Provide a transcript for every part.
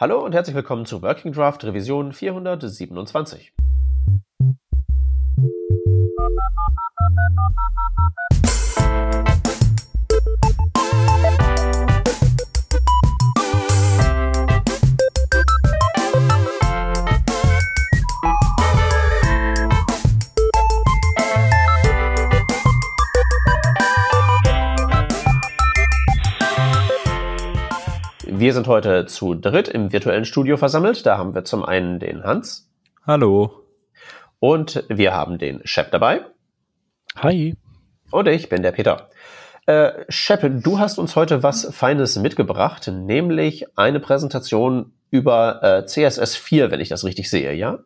Hallo und herzlich willkommen zu Working Draft Revision 427. Wir sind heute zu dritt im virtuellen Studio versammelt. Da haben wir zum einen den Hans. Hallo. Und wir haben den Shep dabei. Hi. Und ich bin der Peter. Äh, Shep, du hast uns heute was Feines mitgebracht, nämlich eine Präsentation über äh, CSS 4, wenn ich das richtig sehe, ja?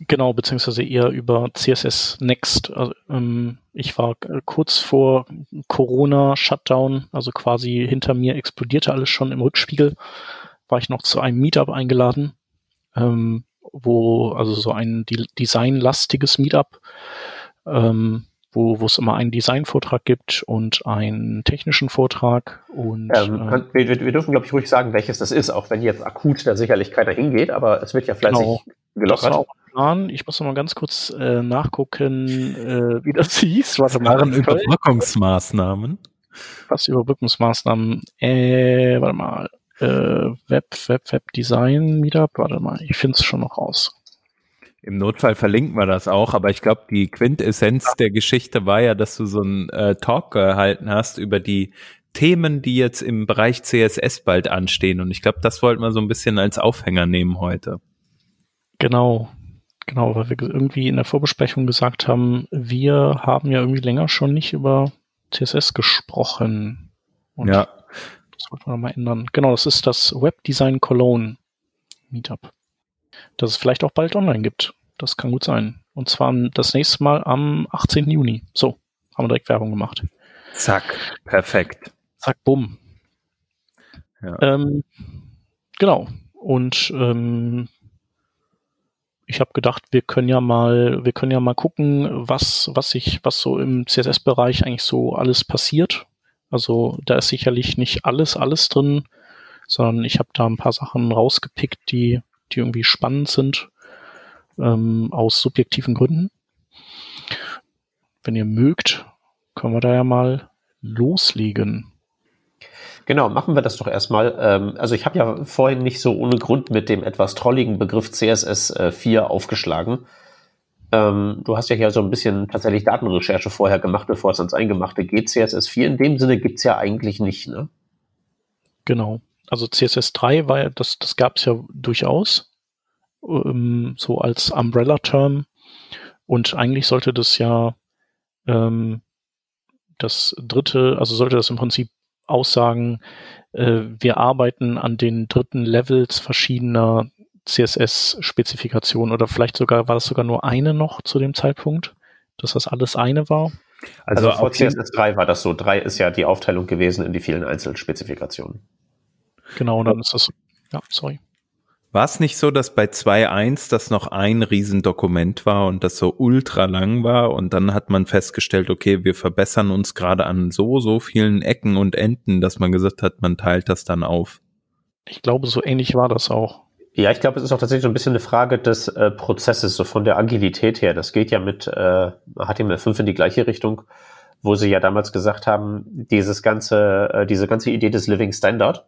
Genau, beziehungsweise eher über CSS Next. Also, ähm, ich war kurz vor Corona-Shutdown, also quasi hinter mir explodierte alles schon im Rückspiegel. War ich noch zu einem Meetup eingeladen, ähm, wo, also so ein designlastiges Meetup, ähm, wo es immer einen Designvortrag gibt und einen technischen Vortrag. Und, ähm, äh, wir, wir, dürfen, glaube ich, ruhig sagen, welches das ist, auch wenn jetzt akut da sicherlich keiner hingeht, aber es wird ja fleißig genau, gelockert. Das war auch Plan. Ich muss noch mal ganz kurz äh, nachgucken, äh, wie das hieß. Mal. Waren Überbrückungsmaßnahmen? Was Überbrückungsmaßnahmen? Äh, warte mal. Äh, Web, Web, Web Design Meetup. Warte mal, ich finde es schon noch raus. Im Notfall verlinken wir das auch, aber ich glaube, die Quintessenz der Geschichte war ja, dass du so einen äh, Talk gehalten hast über die Themen, die jetzt im Bereich CSS bald anstehen. Und ich glaube, das wollten wir so ein bisschen als Aufhänger nehmen heute. Genau, Genau, weil wir irgendwie in der Vorbesprechung gesagt haben, wir haben ja irgendwie länger schon nicht über CSS gesprochen. Und ja. Das wollten wir nochmal ändern. Genau, das ist das Webdesign Cologne Meetup. Das es vielleicht auch bald online gibt. Das kann gut sein. Und zwar das nächste Mal am 18. Juni. So, haben wir direkt Werbung gemacht. Zack, perfekt. Zack, bumm. Ja. Ähm, genau. Und ähm, ich habe gedacht, wir können ja mal, wir können ja mal gucken, was, was sich, was so im CSS-Bereich eigentlich so alles passiert. Also da ist sicherlich nicht alles, alles drin, sondern ich habe da ein paar Sachen rausgepickt, die, die irgendwie spannend sind, ähm, aus subjektiven Gründen. Wenn ihr mögt, können wir da ja mal loslegen. Genau, machen wir das doch erstmal. Ähm, also ich habe ja vorhin nicht so ohne Grund mit dem etwas trolligen Begriff CSS 4 äh, aufgeschlagen. Ähm, du hast ja hier so ein bisschen tatsächlich Datenrecherche vorher gemacht, bevor es ans Eingemachte geht. CSS 4 in dem Sinne gibt's ja eigentlich nicht, ne? Genau. Also CSS 3 war ja, das, das gab's ja durchaus, ähm, so als Umbrella-Term. Und eigentlich sollte das ja ähm, das dritte, also sollte das im Prinzip aussagen, äh, wir arbeiten an den dritten Levels verschiedener CSS-Spezifikationen oder vielleicht sogar, war das sogar nur eine noch zu dem Zeitpunkt, dass das alles eine war? Also, also vor CSS 3 war das so. 3 ist ja die Aufteilung gewesen in die vielen Einzelspezifikationen. Genau, dann ist das, ja, sorry. War es nicht so, dass bei 2.1 das noch ein Riesendokument war und das so ultra lang war und dann hat man festgestellt, okay, wir verbessern uns gerade an so, so vielen Ecken und Enden, dass man gesagt hat, man teilt das dann auf. Ich glaube, so ähnlich war das auch. Ja, ich glaube, es ist auch tatsächlich so ein bisschen eine Frage des äh, Prozesses, so von der Agilität her. Das geht ja mit äh, HTML5 in die gleiche Richtung, wo sie ja damals gesagt haben, dieses ganze, äh, diese ganze Idee des Living Standard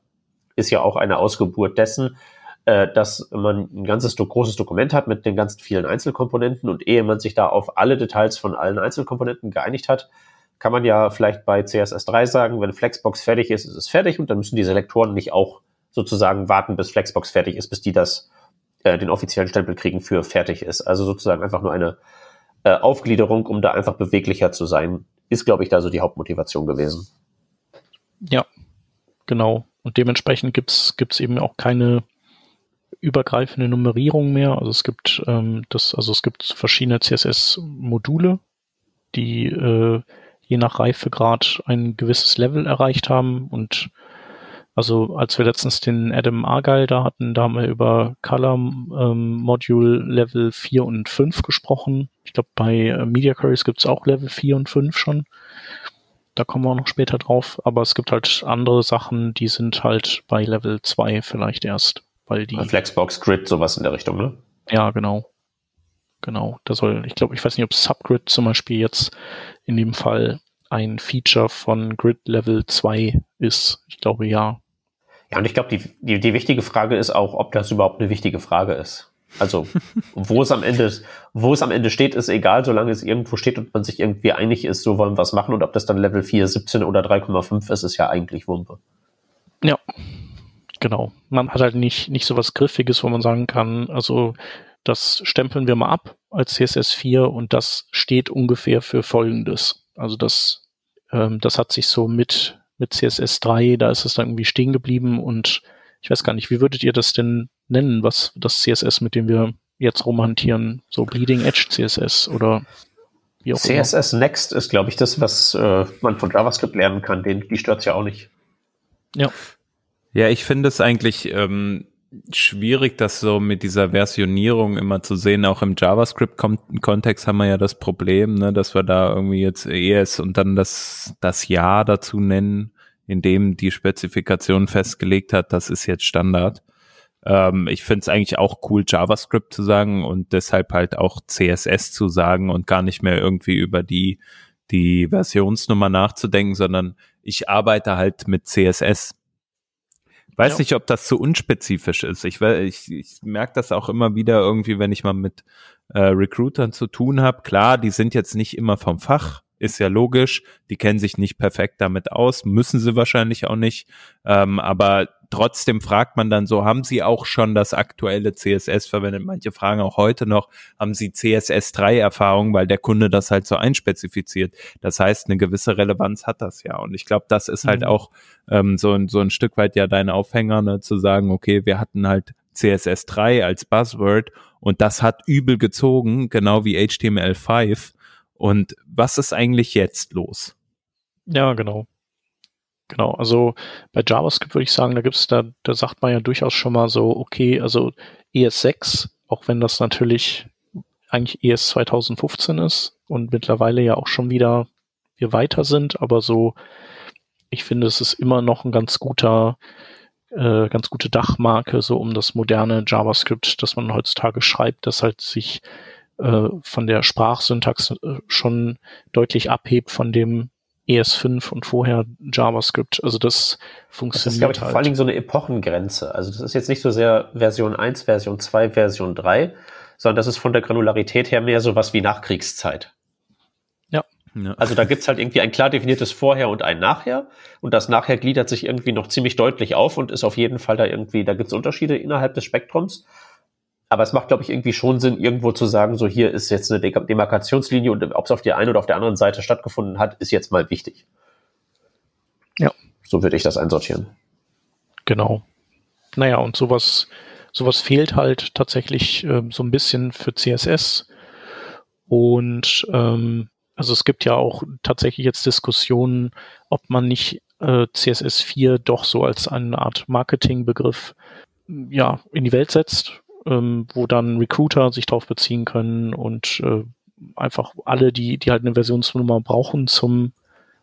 ist ja auch eine Ausgeburt dessen, äh, dass man ein ganzes großes Dokument hat mit den ganzen vielen Einzelkomponenten und ehe man sich da auf alle Details von allen Einzelkomponenten geeinigt hat, kann man ja vielleicht bei CSS3 sagen, wenn Flexbox fertig ist, ist es fertig und dann müssen die Selektoren nicht auch sozusagen warten, bis Flexbox fertig ist, bis die das äh, den offiziellen Stempel kriegen für fertig ist. Also sozusagen einfach nur eine äh, Aufgliederung, um da einfach beweglicher zu sein, ist, glaube ich, da so die Hauptmotivation gewesen. Ja, genau. Und dementsprechend gibt's gibt's eben auch keine übergreifende Nummerierung mehr. Also es gibt ähm, das, also es gibt verschiedene CSS-Module, die äh, je nach Reifegrad ein gewisses Level erreicht haben. Und also als wir letztens den Adam Argyle da hatten, da haben wir über Color ähm, Module Level 4 und 5 gesprochen. Ich glaube, bei äh, Media Queries gibt es auch Level 4 und 5 schon. Da kommen wir auch noch später drauf. Aber es gibt halt andere Sachen, die sind halt bei Level 2 vielleicht erst weil die. Flexbox, Grid, sowas in der Richtung, ne? Ja, genau. Genau. Da soll, ich glaube, ich weiß nicht, ob Subgrid zum Beispiel jetzt in dem Fall ein Feature von Grid Level 2 ist. Ich glaube, ja. Ja, und ich glaube, die, die, die wichtige Frage ist auch, ob das überhaupt eine wichtige Frage ist. Also, wo es am Ende, wo es am Ende steht, ist egal, solange es irgendwo steht und man sich irgendwie einig ist, so wollen wir was machen und ob das dann Level 4, 17 oder 3,5 ist, ist ja eigentlich Wumpe. Ja, genau. Man hat halt nicht, nicht so was Griffiges, wo man sagen kann, also, das stempeln wir mal ab als CSS 4 und das steht ungefähr für Folgendes. Also das, ähm, das hat sich so mit, mit CSS 3, da ist es dann irgendwie stehen geblieben und ich weiß gar nicht, wie würdet ihr das denn nennen, was das CSS, mit dem wir jetzt rumhantieren, so Bleeding Edge CSS oder wie auch CSS immer. Next ist, glaube ich, das, was äh, man von JavaScript lernen kann. Den, die stört ja auch nicht. Ja. Ja, ich finde es eigentlich ähm, schwierig, das so mit dieser Versionierung immer zu sehen. Auch im JavaScript-Kontext haben wir ja das Problem, ne, dass wir da irgendwie jetzt ES und dann das, das Jahr dazu nennen, in dem die Spezifikation festgelegt hat, das ist jetzt Standard. Ähm, ich finde es eigentlich auch cool, JavaScript zu sagen und deshalb halt auch CSS zu sagen und gar nicht mehr irgendwie über die, die Versionsnummer nachzudenken, sondern ich arbeite halt mit CSS. Weiß ja. nicht, ob das zu unspezifisch ist. Ich, ich, ich merke das auch immer wieder irgendwie, wenn ich mal mit äh, Recruitern zu tun habe. Klar, die sind jetzt nicht immer vom Fach, ist ja logisch. Die kennen sich nicht perfekt damit aus, müssen sie wahrscheinlich auch nicht. Ähm, aber trotzdem fragt man dann so, haben Sie auch schon das aktuelle CSS verwendet? Manche fragen auch heute noch, haben Sie CSS 3 Erfahrung, weil der Kunde das halt so einspezifiziert. Das heißt, eine gewisse Relevanz hat das ja. Und ich glaube, das ist halt mhm. auch ähm, so, so ein Stück weit ja dein Aufhänger, ne, zu sagen, okay, wir hatten halt CSS 3 als Buzzword und das hat übel gezogen, genau wie HTML5 und was ist eigentlich jetzt los? Ja, genau. Genau, also bei JavaScript würde ich sagen, da gibt's da, da sagt man ja durchaus schon mal so, okay, also ES6, auch wenn das natürlich eigentlich ES 2015 ist und mittlerweile ja auch schon wieder wir weiter sind, aber so, ich finde, es ist immer noch ein ganz guter, äh, ganz gute Dachmarke, so um das moderne JavaScript, das man heutzutage schreibt, das halt sich äh, von der Sprachsyntax äh, schon deutlich abhebt von dem ES5 und vorher JavaScript. Also das funktioniert. Das ist, glaube ich, halt. vor allen Dingen so eine Epochengrenze. Also das ist jetzt nicht so sehr Version 1, Version 2, Version 3, sondern das ist von der Granularität her mehr so was wie Nachkriegszeit. Ja. Also da gibt's halt irgendwie ein klar definiertes Vorher und ein Nachher. Und das Nachher gliedert sich irgendwie noch ziemlich deutlich auf und ist auf jeden Fall da irgendwie, da gibt's Unterschiede innerhalb des Spektrums. Aber es macht, glaube ich, irgendwie schon Sinn, irgendwo zu sagen, so hier ist jetzt eine Demarkationslinie und ob es auf der einen oder auf der anderen Seite stattgefunden hat, ist jetzt mal wichtig. Ja. So würde ich das einsortieren. Genau. Naja, und sowas, sowas fehlt halt tatsächlich äh, so ein bisschen für CSS. Und ähm, also es gibt ja auch tatsächlich jetzt Diskussionen, ob man nicht äh, CSS 4 doch so als eine Art Marketingbegriff ja, in die Welt setzt ähm, wo dann Recruiter sich drauf beziehen können und äh, einfach alle, die, die halt eine Versionsnummer brauchen, zum,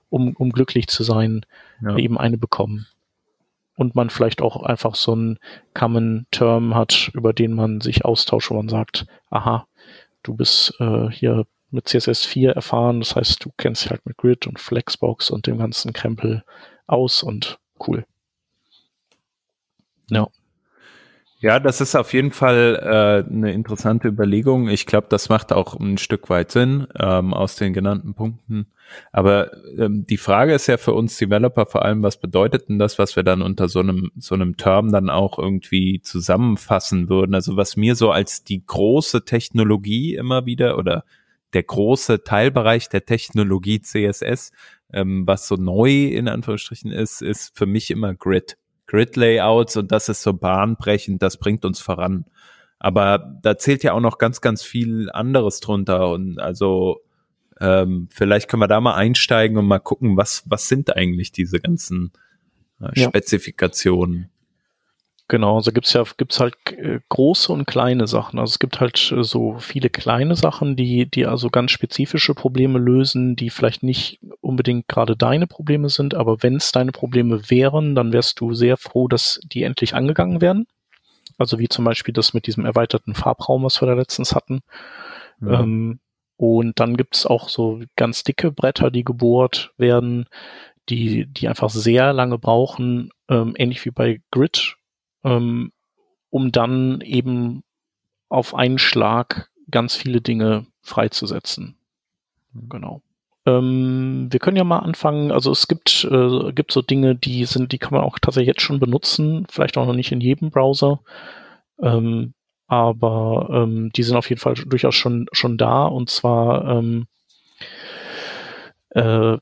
um, um glücklich zu sein, ja. eben eine bekommen. Und man vielleicht auch einfach so einen Common Term hat, über den man sich austauscht, wo man sagt, aha, du bist äh, hier mit CSS4 erfahren, das heißt, du kennst dich halt mit Grid und Flexbox und dem ganzen Krempel aus und cool. Ja. Ja, das ist auf jeden Fall äh, eine interessante Überlegung. Ich glaube, das macht auch ein Stück weit Sinn ähm, aus den genannten Punkten. Aber ähm, die Frage ist ja für uns Developer vor allem, was bedeutet denn das, was wir dann unter so einem so einem Term dann auch irgendwie zusammenfassen würden? Also was mir so als die große Technologie immer wieder oder der große Teilbereich der Technologie CSS, ähm, was so neu in Anführungsstrichen ist, ist für mich immer Grid. Grid-Layouts und das ist so bahnbrechend, das bringt uns voran. Aber da zählt ja auch noch ganz, ganz viel anderes drunter und also ähm, vielleicht können wir da mal einsteigen und mal gucken, was, was sind eigentlich diese ganzen äh, Spezifikationen. Genau, also gibt's ja gibt's halt äh, große und kleine Sachen. Also es gibt halt äh, so viele kleine Sachen, die die also ganz spezifische Probleme lösen, die vielleicht nicht unbedingt gerade deine Probleme sind, aber wenn es deine Probleme wären, dann wärst du sehr froh, dass die endlich angegangen werden. Also wie zum Beispiel das mit diesem erweiterten Farbraum, was wir da letztens hatten. Ja. Ähm, und dann gibt's auch so ganz dicke Bretter, die gebohrt werden, die, die einfach sehr lange brauchen, ähm, ähnlich wie bei Grid, ähm, um dann eben auf einen Schlag ganz viele Dinge freizusetzen. Mhm. Genau. Ähm, wir können ja mal anfangen. Also es gibt, äh, gibt so Dinge, die sind, die kann man auch tatsächlich jetzt schon benutzen. Vielleicht auch noch nicht in jedem Browser. Ähm, aber ähm, die sind auf jeden Fall durchaus schon, schon da. Und zwar, ähm, äh,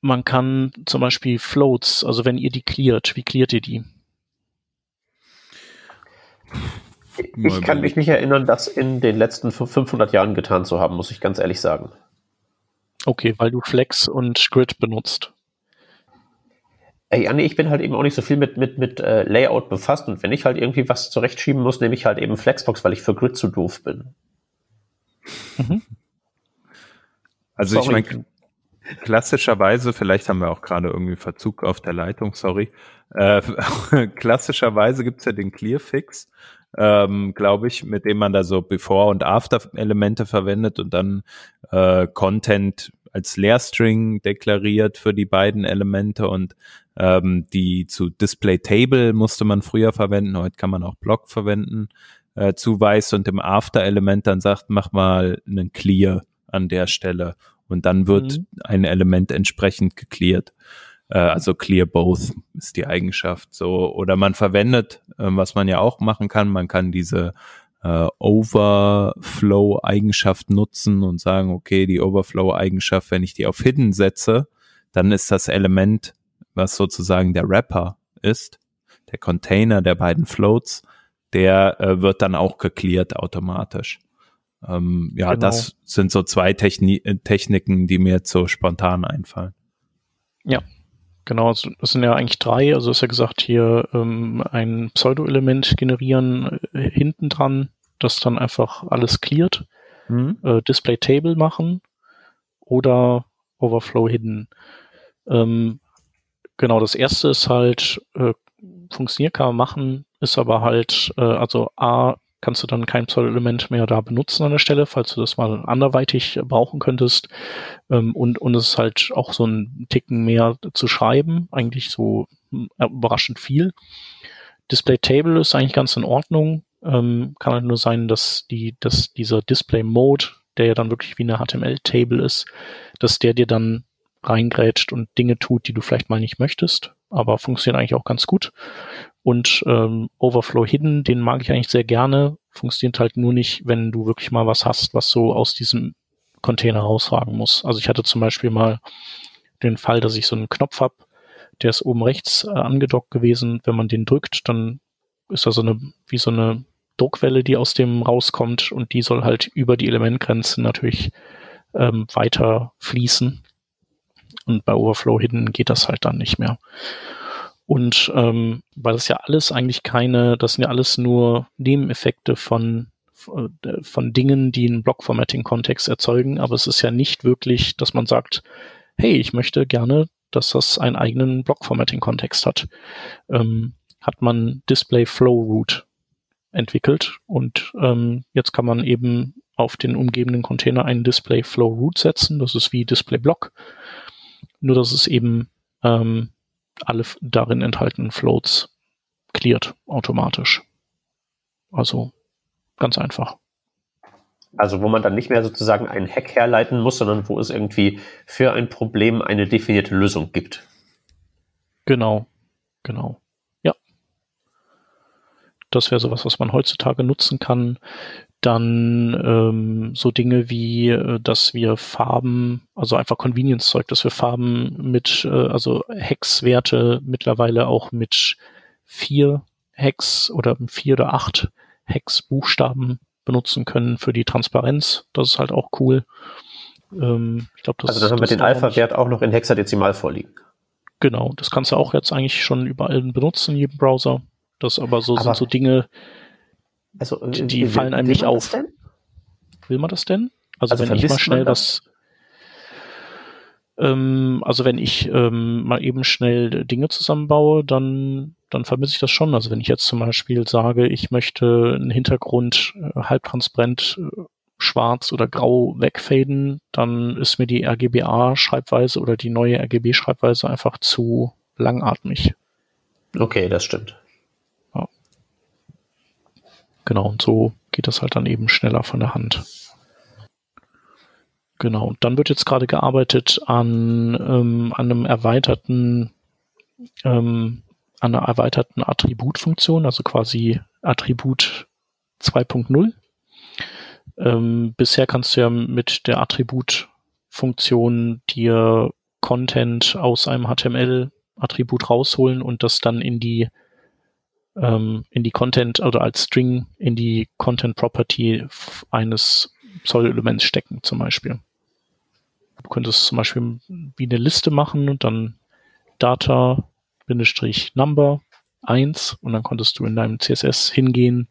man kann zum Beispiel Floats, also wenn ihr die cleart, wie cleart ihr die? Ich kann mich nicht erinnern, das in den letzten 500 Jahren getan zu haben, muss ich ganz ehrlich sagen. Okay, weil du Flex und Grid benutzt. Ey, Anni, ich bin halt eben auch nicht so viel mit, mit, mit äh, Layout befasst und wenn ich halt irgendwie was zurechtschieben muss, nehme ich halt eben Flexbox, weil ich für Grid zu doof bin. Mhm. Also sorry. ich meine, klassischerweise, vielleicht haben wir auch gerade irgendwie Verzug auf der Leitung, sorry. Äh, klassischerweise gibt's ja den Clearfix, ähm, glaube ich, mit dem man da so Before- und After-Elemente verwendet und dann äh, Content als Leerstring deklariert für die beiden Elemente und ähm, die zu Display Table musste man früher verwenden, heute kann man auch Block verwenden, äh, zuweist und im After-Element dann sagt, mach mal einen Clear an der Stelle und dann wird mhm. ein Element entsprechend gecleared. Äh, also clear both ist die Eigenschaft so. Oder man verwendet, äh, was man ja auch machen kann, man kann diese äh, Overflow-Eigenschaft nutzen und sagen, okay, die Overflow-Eigenschaft, wenn ich die auf Hidden setze, dann ist das Element, was sozusagen der Wrapper ist, der Container der beiden Floats, der äh, wird dann auch gecleared automatisch. Ähm, ja, genau. das sind so zwei Techni Techniken, die mir jetzt so spontan einfallen. Ja, Genau, das sind ja eigentlich drei. Also ist ja gesagt, hier ähm, ein Pseudo-Element generieren äh, hinten dran, das dann einfach alles cleart. Mhm. Äh, Display Table machen oder Overflow Hidden. Ähm, genau, das erste ist halt, äh, funktioniert kann man machen, ist aber halt, äh, also A, kannst du dann kein Pseudo-Element mehr da benutzen an der Stelle, falls du das mal anderweitig brauchen könntest. Ähm, und, und es ist halt auch so ein Ticken mehr zu schreiben, eigentlich so äh, überraschend viel. Display Table ist eigentlich ganz in Ordnung. Ähm, kann halt nur sein, dass die, dass dieser Display Mode, der ja dann wirklich wie eine HTML-Table ist, dass der dir dann reingrätscht und Dinge tut, die du vielleicht mal nicht möchtest, aber funktioniert eigentlich auch ganz gut. Und ähm, Overflow Hidden, den mag ich eigentlich sehr gerne. Funktioniert halt nur nicht, wenn du wirklich mal was hast, was so aus diesem Container rausragen muss. Also ich hatte zum Beispiel mal den Fall, dass ich so einen Knopf habe, der ist oben rechts äh, angedockt gewesen. Wenn man den drückt, dann ist da so eine, wie so eine Druckwelle, die aus dem rauskommt und die soll halt über die Elementgrenzen natürlich ähm, weiter fließen. Und bei Overflow Hidden geht das halt dann nicht mehr. Und ähm, weil das ja alles eigentlich keine, das sind ja alles nur Nebeneffekte von von Dingen, die einen Block-Formatting-Kontext erzeugen, aber es ist ja nicht wirklich, dass man sagt, hey, ich möchte gerne, dass das einen eigenen Block-Formatting-Kontext hat. Ähm, hat man Display Flow Root entwickelt und ähm, jetzt kann man eben auf den umgebenden Container einen Display Flow Root setzen. Das ist wie Display Block, nur dass es eben ähm, alle darin enthaltenen Floats cleart automatisch. Also ganz einfach. Also wo man dann nicht mehr sozusagen einen Hack herleiten muss, sondern wo es irgendwie für ein Problem eine definierte Lösung gibt. Genau, genau. Ja. Das wäre sowas, was man heutzutage nutzen kann. Dann ähm, so Dinge wie, äh, dass wir Farben, also einfach Convenience-Zeug, dass wir Farben mit, äh, also Hexwerte mittlerweile auch mit vier Hex oder vier oder acht Hex-Buchstaben benutzen können für die Transparenz. Das ist halt auch cool. Ähm, ich glaub, das, also haben wir den Alpha-Wert auch noch in Hexadezimal vorliegen. Genau, das kannst du auch jetzt eigentlich schon überall benutzen in jedem Browser. Das aber so aber sind so Dinge, also, die, die fallen einem nicht auf. Will man das denn? Also, also wenn ich mal schnell was, ähm, also wenn ich ähm, mal eben schnell Dinge zusammenbaue, dann dann vermisse ich das schon. Also wenn ich jetzt zum Beispiel sage, ich möchte einen Hintergrund äh, halbtransparent äh, schwarz oder grau wegfaden, dann ist mir die RGBA-Schreibweise oder die neue RGB-Schreibweise einfach zu langatmig. Okay, das stimmt. Genau, und so geht das halt dann eben schneller von der Hand. Genau, und dann wird jetzt gerade gearbeitet an, ähm, an einem erweiterten, ähm, an einer erweiterten Attributfunktion, also quasi Attribut 2.0. Ähm, bisher kannst du ja mit der Attributfunktion dir Content aus einem HTML-Attribut rausholen und das dann in die ähm, in die Content oder als String in die Content Property eines Pseudo-Elements stecken, zum Beispiel. Du könntest zum Beispiel wie eine Liste machen und dann Data-Number 1 und dann konntest du in deinem CSS hingehen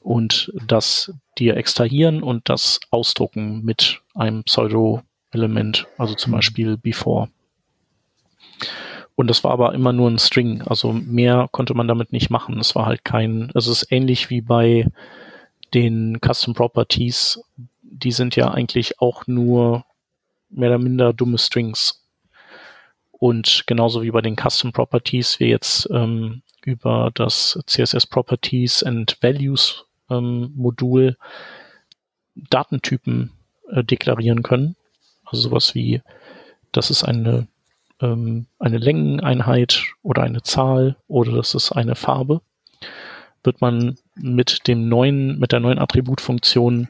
und das dir extrahieren und das ausdrucken mit einem Pseudo-Element, also zum mhm. Beispiel before. Und das war aber immer nur ein String, also mehr konnte man damit nicht machen. Es war halt kein, also es ist ähnlich wie bei den Custom Properties, die sind ja eigentlich auch nur mehr oder minder dumme Strings. Und genauso wie bei den Custom Properties wir jetzt ähm, über das CSS Properties and Values ähm, Modul Datentypen äh, deklarieren können. Also sowas wie, das ist eine, ähm, eine Längeneinheit oder eine Zahl oder das ist eine Farbe, wird man mit dem neuen, mit der neuen Attributfunktion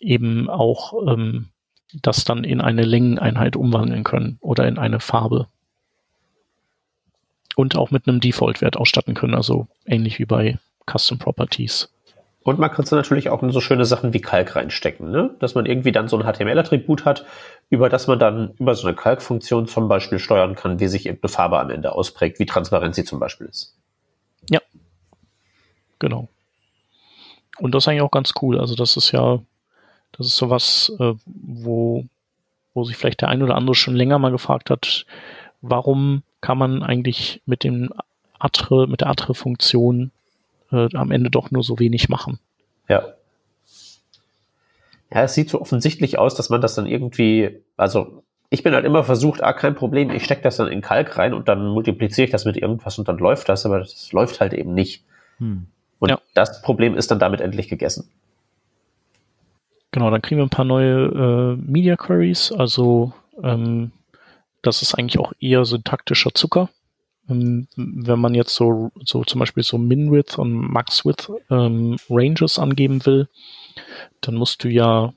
eben auch ähm, das dann in eine Längeneinheit umwandeln können oder in eine Farbe. Und auch mit einem Default-Wert ausstatten können, also ähnlich wie bei Custom Properties. Und man kann es natürlich auch in so schöne Sachen wie Kalk reinstecken, ne? dass man irgendwie dann so ein HTML-Attribut hat, über das man dann über so eine Kalk-Funktion zum Beispiel steuern kann, wie sich irgendeine Farbe am Ende ausprägt, wie transparent sie zum Beispiel ist. Ja, genau. Und das ist eigentlich auch ganz cool. Also das ist ja, das ist sowas, äh, wo, wo sich vielleicht der ein oder andere schon länger mal gefragt hat, warum kann man eigentlich mit dem Atre, mit der Atre-Funktion äh, am Ende doch nur so wenig machen. Ja. Ja, es sieht so offensichtlich aus, dass man das dann irgendwie, also ich bin halt immer versucht, ah, kein Problem, ich stecke das dann in Kalk rein und dann multipliziere ich das mit irgendwas und dann läuft das, aber das läuft halt eben nicht. Hm. Und ja. das Problem ist dann damit endlich gegessen. Genau, dann kriegen wir ein paar neue äh, Media Queries, also ähm, das ist eigentlich auch eher syntaktischer Zucker. Ähm, wenn man jetzt so, so zum Beispiel so Min-Width und Max-Width ähm, Ranges angeben will, dann musst du ja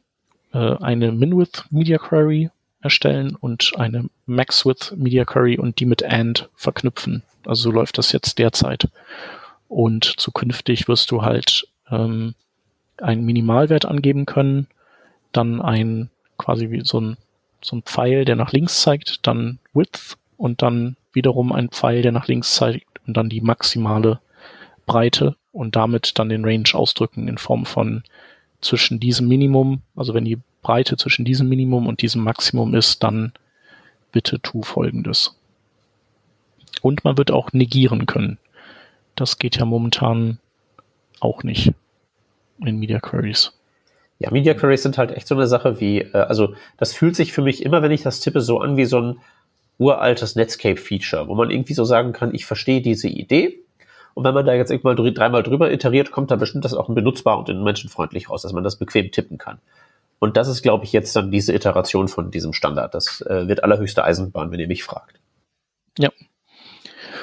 äh, eine Min-Width Media Query erstellen und eine Max-Width Media Query und die mit AND verknüpfen. Also so läuft das jetzt derzeit. Und zukünftig wirst du halt ähm, einen Minimalwert angeben können, dann ein quasi wie so ein, so ein Pfeil, der nach links zeigt, dann Width und dann wiederum ein Pfeil, der nach links zeigt und dann die maximale Breite und damit dann den Range ausdrücken in Form von zwischen diesem Minimum, also wenn die Breite zwischen diesem Minimum und diesem Maximum ist, dann bitte tu folgendes. Und man wird auch negieren können. Das geht ja momentan auch nicht in Media Queries. Ja, Media Queries sind halt echt so eine Sache wie, äh, also das fühlt sich für mich immer, wenn ich das tippe, so an wie so ein uraltes Netscape-Feature, wo man irgendwie so sagen kann, ich verstehe diese Idee. Und wenn man da jetzt irgendwann dreimal drüber iteriert, kommt da bestimmt das auch benutzbar und menschenfreundlich raus, dass man das bequem tippen kann. Und das ist, glaube ich, jetzt dann diese Iteration von diesem Standard. Das äh, wird allerhöchste Eisenbahn, wenn ihr mich fragt. Ja.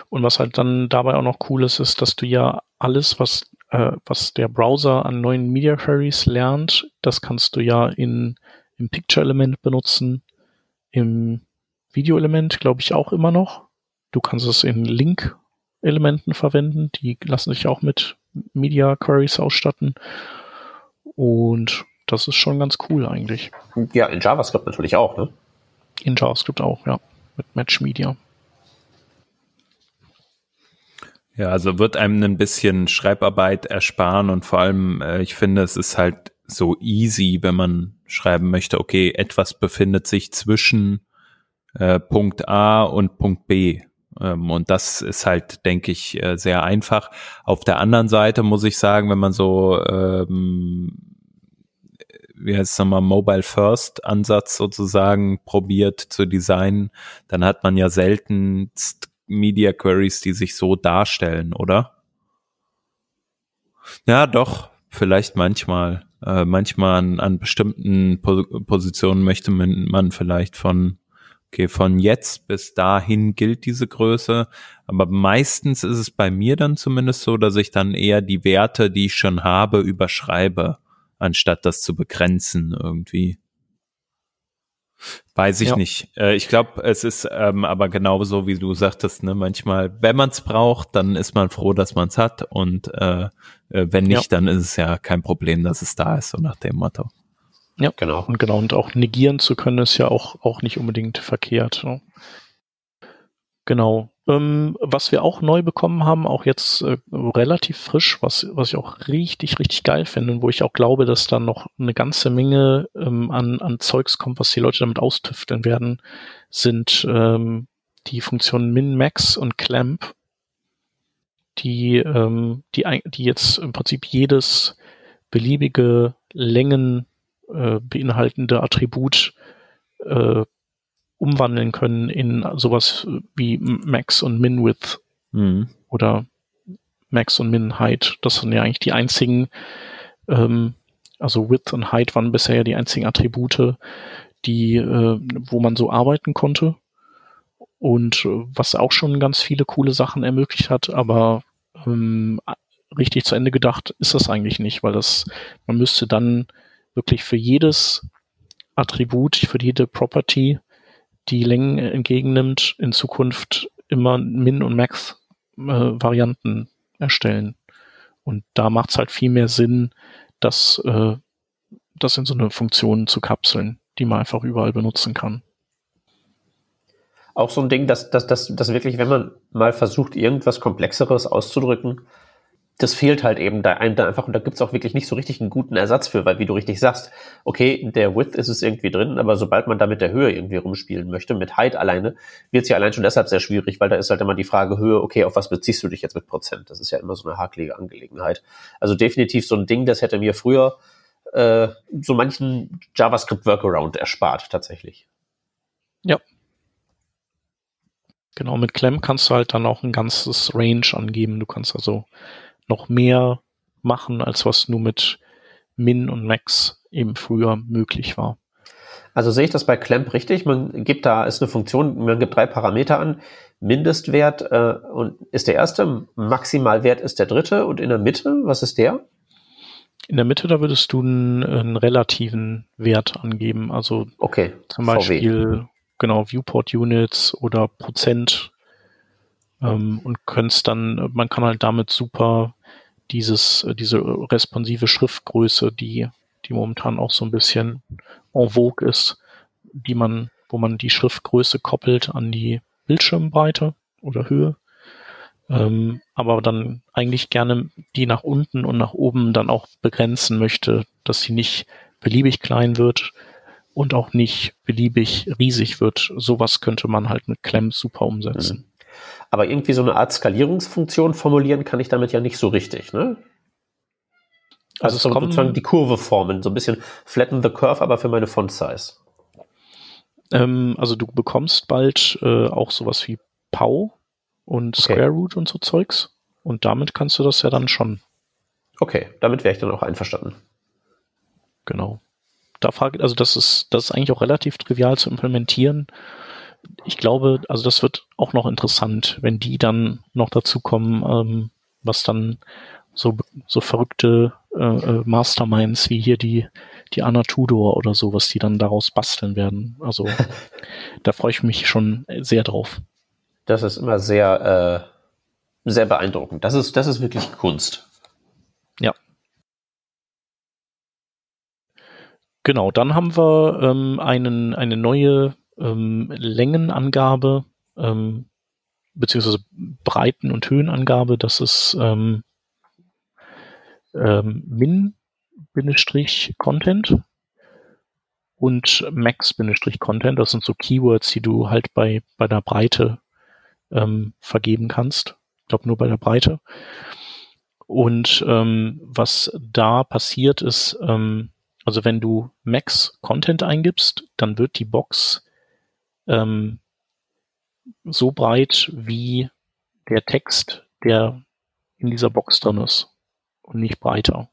Und was halt dann dabei auch noch cool ist, ist, dass du ja alles, was, äh, was der Browser an neuen Media Queries lernt, das kannst du ja in, im Picture-Element benutzen, im Videoelement, glaube ich, auch immer noch. Du kannst es in Link-Elementen verwenden. Die lassen sich auch mit Media Queries ausstatten. Und das ist schon ganz cool eigentlich. Ja, in JavaScript natürlich auch, ne? In JavaScript auch, ja. Mit Match Media. Ja, also wird einem ein bisschen Schreibarbeit ersparen und vor allem, äh, ich finde, es ist halt so easy, wenn man schreiben möchte, okay, etwas befindet sich zwischen äh, Punkt A und Punkt B. Ähm, und das ist halt, denke ich, äh, sehr einfach. Auf der anderen Seite muss ich sagen, wenn man so, ähm, wie heißt es nochmal, Mobile First Ansatz sozusagen probiert zu designen, dann hat man ja selten Media Queries, die sich so darstellen, oder? Ja, doch, vielleicht manchmal. Äh, manchmal an, an bestimmten po Positionen möchte man, man vielleicht von okay, von jetzt bis dahin gilt diese Größe, aber meistens ist es bei mir dann zumindest so, dass ich dann eher die Werte, die ich schon habe, überschreibe, anstatt das zu begrenzen irgendwie. Weiß ich ja. nicht. Äh, ich glaube, es ist ähm, aber genauso, wie du sagtest, ne, manchmal, wenn man es braucht, dann ist man froh, dass man es hat und äh, äh, wenn nicht, ja. dann ist es ja kein Problem, dass es da ist, so nach dem Motto. Ja, genau. Und genau, und auch negieren zu können, ist ja auch, auch nicht unbedingt verkehrt. Ne? Genau. Ähm, was wir auch neu bekommen haben, auch jetzt äh, relativ frisch, was, was ich auch richtig, richtig geil finde und wo ich auch glaube, dass da noch eine ganze Menge ähm, an, an Zeugs kommt, was die Leute damit austüfteln werden, sind ähm, die Funktionen Min, Max und Clamp, die, ähm, die, die jetzt im Prinzip jedes beliebige Längen äh, beinhaltende Attribut äh, umwandeln können in sowas wie Max und Min-Width mhm. oder Max und Min-Height. Das sind ja eigentlich die einzigen, ähm, also Width und Height waren bisher ja die einzigen Attribute, die, äh, wo man so arbeiten konnte. Und äh, was auch schon ganz viele coole Sachen ermöglicht hat, aber ähm, richtig zu Ende gedacht ist das eigentlich nicht, weil das, man müsste dann wirklich für jedes Attribut, für jede Property die Längen entgegennimmt, in Zukunft immer Min- und Max-Varianten äh, erstellen. Und da macht es halt viel mehr Sinn, das, äh, das in so eine Funktion zu kapseln, die man einfach überall benutzen kann. Auch so ein Ding, dass, dass, dass, dass wirklich, wenn man mal versucht, irgendwas Komplexeres auszudrücken, das fehlt halt eben da, einfach und da gibt's auch wirklich nicht so richtig einen guten Ersatz für, weil wie du richtig sagst, okay, in der Width ist es irgendwie drin, aber sobald man da mit der Höhe irgendwie rumspielen möchte, mit Height alleine, wird's ja allein schon deshalb sehr schwierig, weil da ist halt immer die Frage Höhe, okay, auf was beziehst du dich jetzt mit Prozent? Das ist ja immer so eine hakelige Angelegenheit. Also definitiv so ein Ding, das hätte mir früher äh, so manchen JavaScript-Workaround erspart, tatsächlich. Ja, Genau, mit Clem kannst du halt dann auch ein ganzes Range angeben. Du kannst also noch mehr machen, als was nur mit Min und Max eben früher möglich war. Also sehe ich das bei Clamp richtig? Man gibt da, ist eine Funktion, man gibt drei Parameter an. Mindestwert äh, und ist der erste, Maximalwert ist der dritte und in der Mitte, was ist der? In der Mitte, da würdest du einen, einen relativen Wert angeben. Also okay, zum Beispiel VW. genau Viewport Units oder Prozent ähm, und könntest dann, man kann halt damit super dieses, äh, diese responsive Schriftgröße, die, die momentan auch so ein bisschen en vogue ist, die man, wo man die Schriftgröße koppelt an die Bildschirmbreite oder Höhe. Ähm, aber dann eigentlich gerne die nach unten und nach oben dann auch begrenzen möchte, dass sie nicht beliebig klein wird und auch nicht beliebig riesig wird. Sowas könnte man halt mit Clem super umsetzen. Mhm. Aber irgendwie so eine Art Skalierungsfunktion formulieren kann ich damit ja nicht so richtig, ne? Also, also sozusagen die Kurve formen, so ein bisschen flatten the curve, aber für meine Font Size. Ähm, also du bekommst bald äh, auch sowas wie Pau und okay. Square Root und so Zeugs. Und damit kannst du das ja dann schon. Okay, damit wäre ich dann auch einverstanden. Genau. Da frage, also das ist, das ist eigentlich auch relativ trivial zu implementieren ich glaube, also das wird auch noch interessant, wenn die dann noch dazu kommen, ähm, was dann so, so verrückte äh, äh, Masterminds wie hier die, die Anna Tudor oder so, was die dann daraus basteln werden. Also da freue ich mich schon sehr drauf. Das ist immer sehr, äh, sehr beeindruckend. Das ist, das ist wirklich Kunst. Ja. Genau, dann haben wir ähm, einen, eine neue ähm, Längenangabe ähm, beziehungsweise Breiten- und Höhenangabe, das ist ähm, ähm, Min-Content und Max-Content. Das sind so Keywords, die du halt bei, bei der Breite ähm, vergeben kannst. Ich glaube nur bei der Breite. Und ähm, was da passiert ist, ähm, also wenn du Max Content eingibst, dann wird die Box ähm, so breit wie der Text, der in dieser Box drin ist und nicht breiter.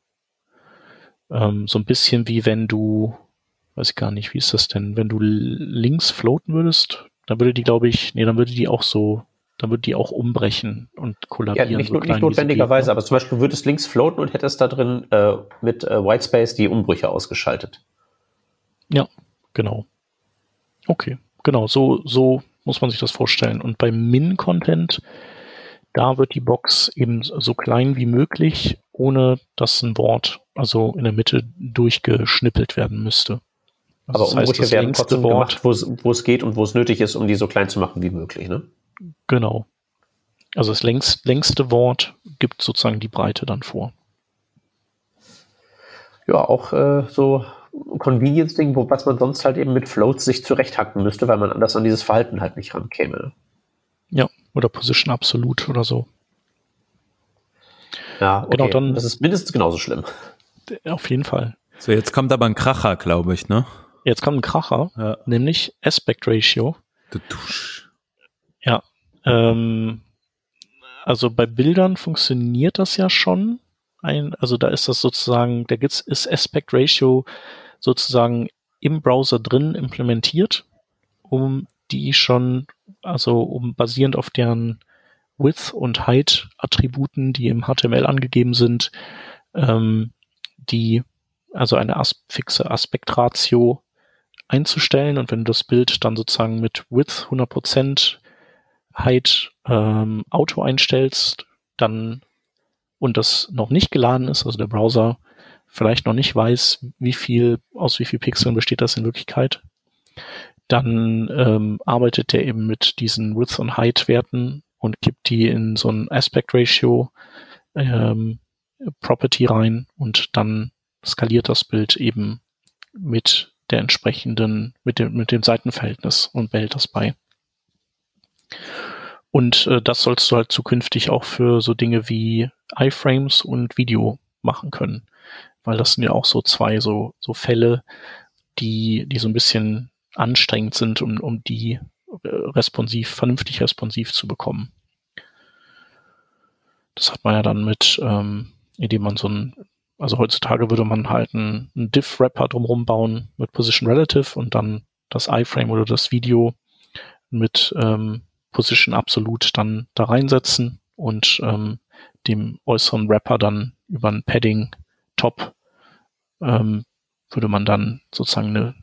Ähm, so ein bisschen wie wenn du, weiß ich gar nicht, wie ist das denn, wenn du links floaten würdest, dann würde die, glaube ich, nee, dann würde die auch so dann würde die auch umbrechen und kollabieren. Ja, nicht, so nicht notwendigerweise, aber zum Beispiel würdest links floaten und hättest da drin äh, mit äh, Whitespace die Umbrüche ausgeschaltet. Ja, genau. Okay, genau, so, so muss man sich das vorstellen. Und beim Min-Content, da wird die Box eben so klein wie möglich, ohne dass ein Wort also in der Mitte durchgeschnippelt werden müsste. Also Aber Umbrüche werden trotzdem Wort, gemacht, wo es geht und wo es nötig ist, um die so klein zu machen wie möglich, ne? Genau. Also das längst, längste Wort gibt sozusagen die Breite dann vor. Ja, auch äh, so Convenience-Ding, was man sonst halt eben mit Floats sich zurechthacken müsste, weil man anders an dieses Verhalten halt nicht rankäme. Ja, oder Position Absolut oder so. Ja, okay. genau, dann. Das ist mindestens genauso schlimm. Auf jeden Fall. So, jetzt kommt aber ein Kracher, glaube ich, ne? Jetzt kommt ein Kracher, ja. nämlich Aspect Ratio. Du dusch. Ja. Ähm, also bei Bildern funktioniert das ja schon. Ein, also da ist das sozusagen, da gibt's, ist Aspect Ratio sozusagen im Browser drin implementiert, um die schon, also um basierend auf deren Width und Height Attributen, die im HTML angegeben sind, ähm, die, also eine as fixe Aspektratio einzustellen. Und wenn du das Bild dann sozusagen mit Width 100% Height ähm, Auto einstellst, dann und das noch nicht geladen ist, also der Browser vielleicht noch nicht weiß, wie viel, aus wie viel Pixeln besteht das in Wirklichkeit, dann ähm, arbeitet der eben mit diesen Width und Height Werten und gibt die in so ein Aspect Ratio ähm, Property rein und dann skaliert das Bild eben mit der entsprechenden, mit dem, mit dem Seitenverhältnis und behält das bei. Und äh, das sollst du halt zukünftig auch für so Dinge wie iFrames und Video machen können. Weil das sind ja auch so zwei so, so Fälle, die, die so ein bisschen anstrengend sind, um, um die äh, responsiv, vernünftig responsiv zu bekommen. Das hat man ja dann mit, ähm, indem man so ein, also heutzutage würde man halt einen, einen Diff-Wrapper drumherum bauen mit Position Relative und dann das iFrame oder das Video mit ähm, Position Absolut dann da reinsetzen und ähm, dem äußeren Wrapper dann über ein Padding Top ähm, würde man dann sozusagen eine,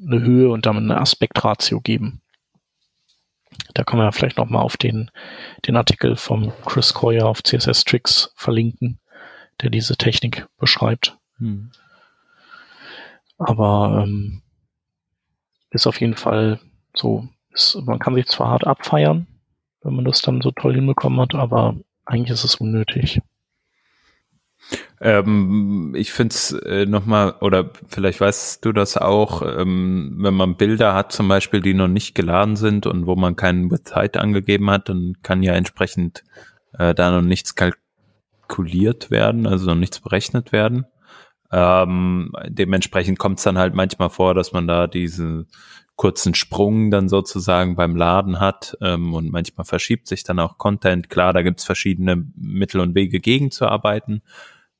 eine Höhe und damit eine Aspektratio geben. Da kann man ja vielleicht nochmal auf den, den Artikel vom Chris Coyer auf CSS Tricks verlinken, der diese Technik beschreibt. Hm. Aber ähm, ist auf jeden Fall so ist, man kann sich zwar hart abfeiern, wenn man das dann so toll hinbekommen hat, aber eigentlich ist es unnötig. Ähm, ich finde es äh, nochmal, oder vielleicht weißt du das auch, ähm, wenn man Bilder hat zum Beispiel, die noch nicht geladen sind und wo man keinen With Height angegeben hat, dann kann ja entsprechend äh, da noch nichts kalkuliert werden, also noch nichts berechnet werden. Ähm, dementsprechend kommt es dann halt manchmal vor, dass man da diese kurzen Sprung dann sozusagen beim Laden hat ähm, und manchmal verschiebt sich dann auch Content. Klar, da gibt's verschiedene Mittel und Wege gegenzuarbeiten.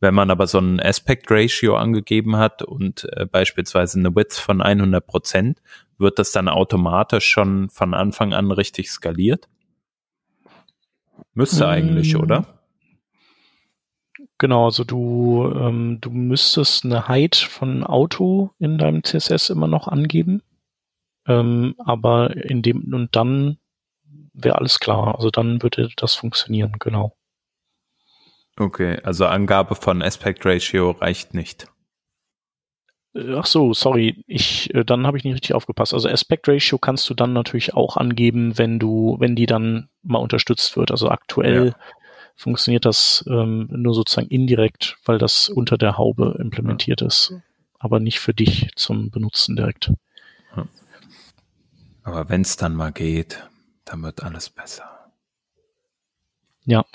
Wenn man aber so ein Aspect Ratio angegeben hat und äh, beispielsweise eine Width von 100 Prozent, wird das dann automatisch schon von Anfang an richtig skaliert? Müsste eigentlich, mm. oder? Genau, also du, ähm, du müsstest eine Height von Auto in deinem CSS immer noch angeben. Ähm, aber in dem und dann wäre alles klar. Also dann würde das funktionieren, genau. Okay, also Angabe von Aspect Ratio reicht nicht. Ach so, sorry, ich äh, dann habe ich nicht richtig aufgepasst. Also Aspect Ratio kannst du dann natürlich auch angeben, wenn du, wenn die dann mal unterstützt wird. Also aktuell ja. funktioniert das ähm, nur sozusagen indirekt, weil das unter der Haube implementiert ja. ist, aber nicht für dich zum Benutzen direkt. Aber wenn es dann mal geht, dann wird alles besser. Ja.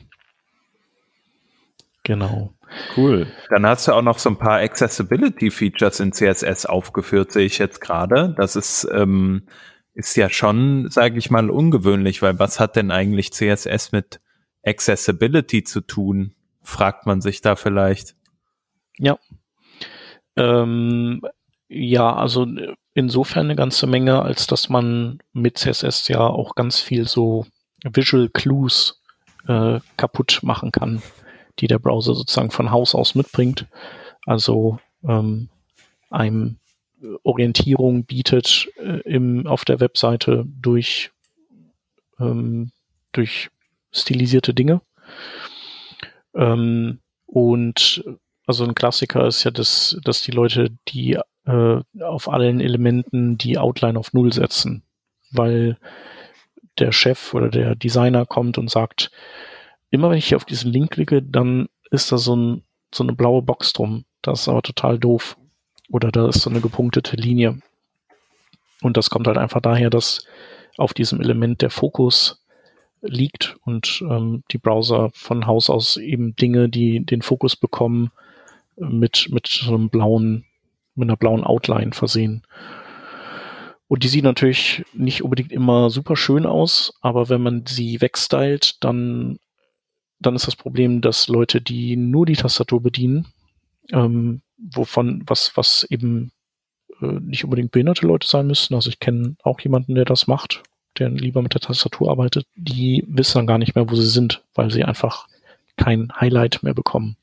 Genau. Cool. Dann hast du auch noch so ein paar Accessibility-Features in CSS aufgeführt, sehe ich jetzt gerade. Das ist, ähm, ist ja schon, sage ich mal, ungewöhnlich, weil was hat denn eigentlich CSS mit Accessibility zu tun? Fragt man sich da vielleicht. Ja. Ähm, ja, also insofern eine ganze Menge, als dass man mit CSS ja auch ganz viel so Visual Clues äh, kaputt machen kann, die der Browser sozusagen von Haus aus mitbringt. Also ähm, einem Orientierung bietet äh, im, auf der Webseite durch, ähm, durch stilisierte Dinge. Ähm, und also ein Klassiker ist ja, dass, dass die Leute, die äh, auf allen Elementen die Outline auf Null setzen, weil der Chef oder der Designer kommt und sagt, immer wenn ich hier auf diesen Link klicke, dann ist da so, ein, so eine blaue Box drum. Das ist aber total doof. Oder da ist so eine gepunktete Linie. Und das kommt halt einfach daher, dass auf diesem Element der Fokus liegt und ähm, die Browser von Haus aus eben Dinge, die den Fokus bekommen, mit, mit so einem blauen, mit einer blauen Outline versehen. Und die sieht natürlich nicht unbedingt immer super schön aus, aber wenn man sie wegstylt, dann, dann ist das Problem, dass Leute, die nur die Tastatur bedienen, ähm, wovon, was, was eben äh, nicht unbedingt behinderte Leute sein müssten. Also ich kenne auch jemanden, der das macht, der lieber mit der Tastatur arbeitet, die wissen dann gar nicht mehr, wo sie sind, weil sie einfach kein Highlight mehr bekommen.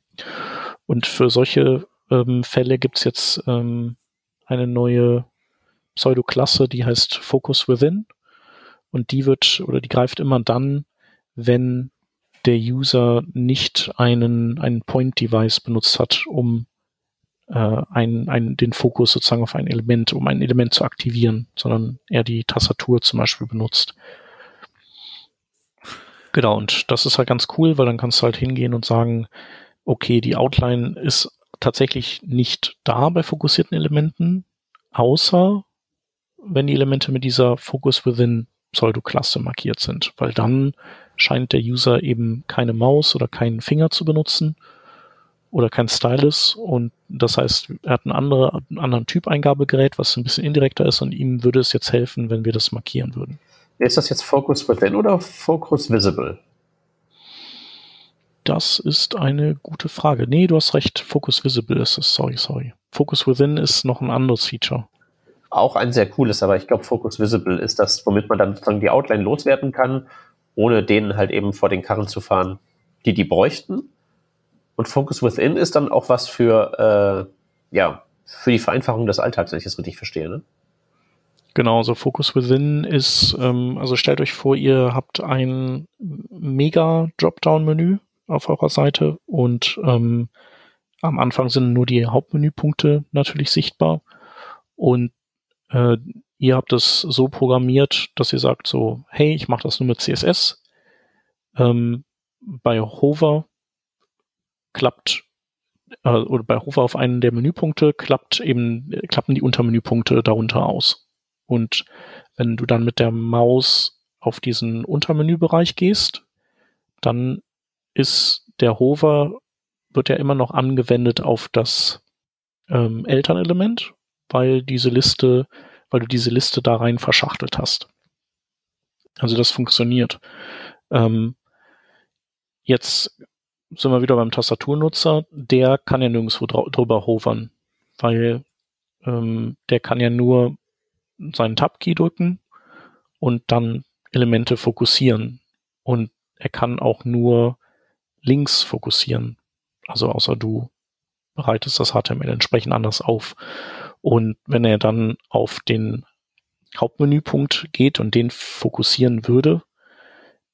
Und für solche ähm, Fälle gibt's jetzt ähm, eine neue Pseudo-Klasse, die heißt Focus Within. Und die wird oder die greift immer dann, wenn der User nicht einen, einen Point-Device benutzt hat, um äh, ein, ein, den Fokus sozusagen auf ein Element, um ein Element zu aktivieren, sondern er die Tastatur zum Beispiel benutzt. Genau, und das ist halt ganz cool, weil dann kannst du halt hingehen und sagen, okay, die Outline ist tatsächlich nicht da bei fokussierten Elementen, außer wenn die Elemente mit dieser Focus Within Pseudo-Klasse markiert sind, weil dann scheint der User eben keine Maus oder keinen Finger zu benutzen oder kein Stylus und das heißt, er hat ein andere, einen anderen Typ Eingabegerät, was ein bisschen indirekter ist und ihm würde es jetzt helfen, wenn wir das markieren würden. Ist das jetzt Focus Within oder Focus Visible? Das ist eine gute Frage. Nee, du hast recht. Focus Visible ist es. Sorry, sorry. Focus Within ist noch ein anderes Feature. Auch ein sehr cooles, aber ich glaube, Focus Visible ist das, womit man dann sozusagen die Outline loswerden kann, ohne denen halt eben vor den Karren zu fahren, die die bräuchten. Und Focus Within ist dann auch was für, äh, ja, für die Vereinfachung des Alltags, wenn ich das richtig verstehe, ne? Genau, so Focus Within ist, ähm, also stellt euch vor, ihr habt ein mega Dropdown-Menü auf eurer Seite und ähm, am Anfang sind nur die Hauptmenüpunkte natürlich sichtbar und äh, ihr habt es so programmiert, dass ihr sagt so, hey, ich mache das nur mit CSS. Ähm, bei Hover klappt äh, oder bei Hover auf einen der Menüpunkte klappt eben klappen die Untermenüpunkte darunter aus. Und wenn du dann mit der Maus auf diesen Untermenübereich gehst, dann ist der Hover wird ja immer noch angewendet auf das ähm, Elternelement, weil diese Liste, weil du diese Liste da rein verschachtelt hast. Also das funktioniert. Ähm, jetzt sind wir wieder beim Tastaturnutzer, der kann ja nirgendwo drüber hovern, weil ähm, der kann ja nur seinen Tab-Key drücken und dann Elemente fokussieren. Und er kann auch nur links fokussieren. Also außer du bereitest das HTML entsprechend anders auf. Und wenn er dann auf den Hauptmenüpunkt geht und den fokussieren würde,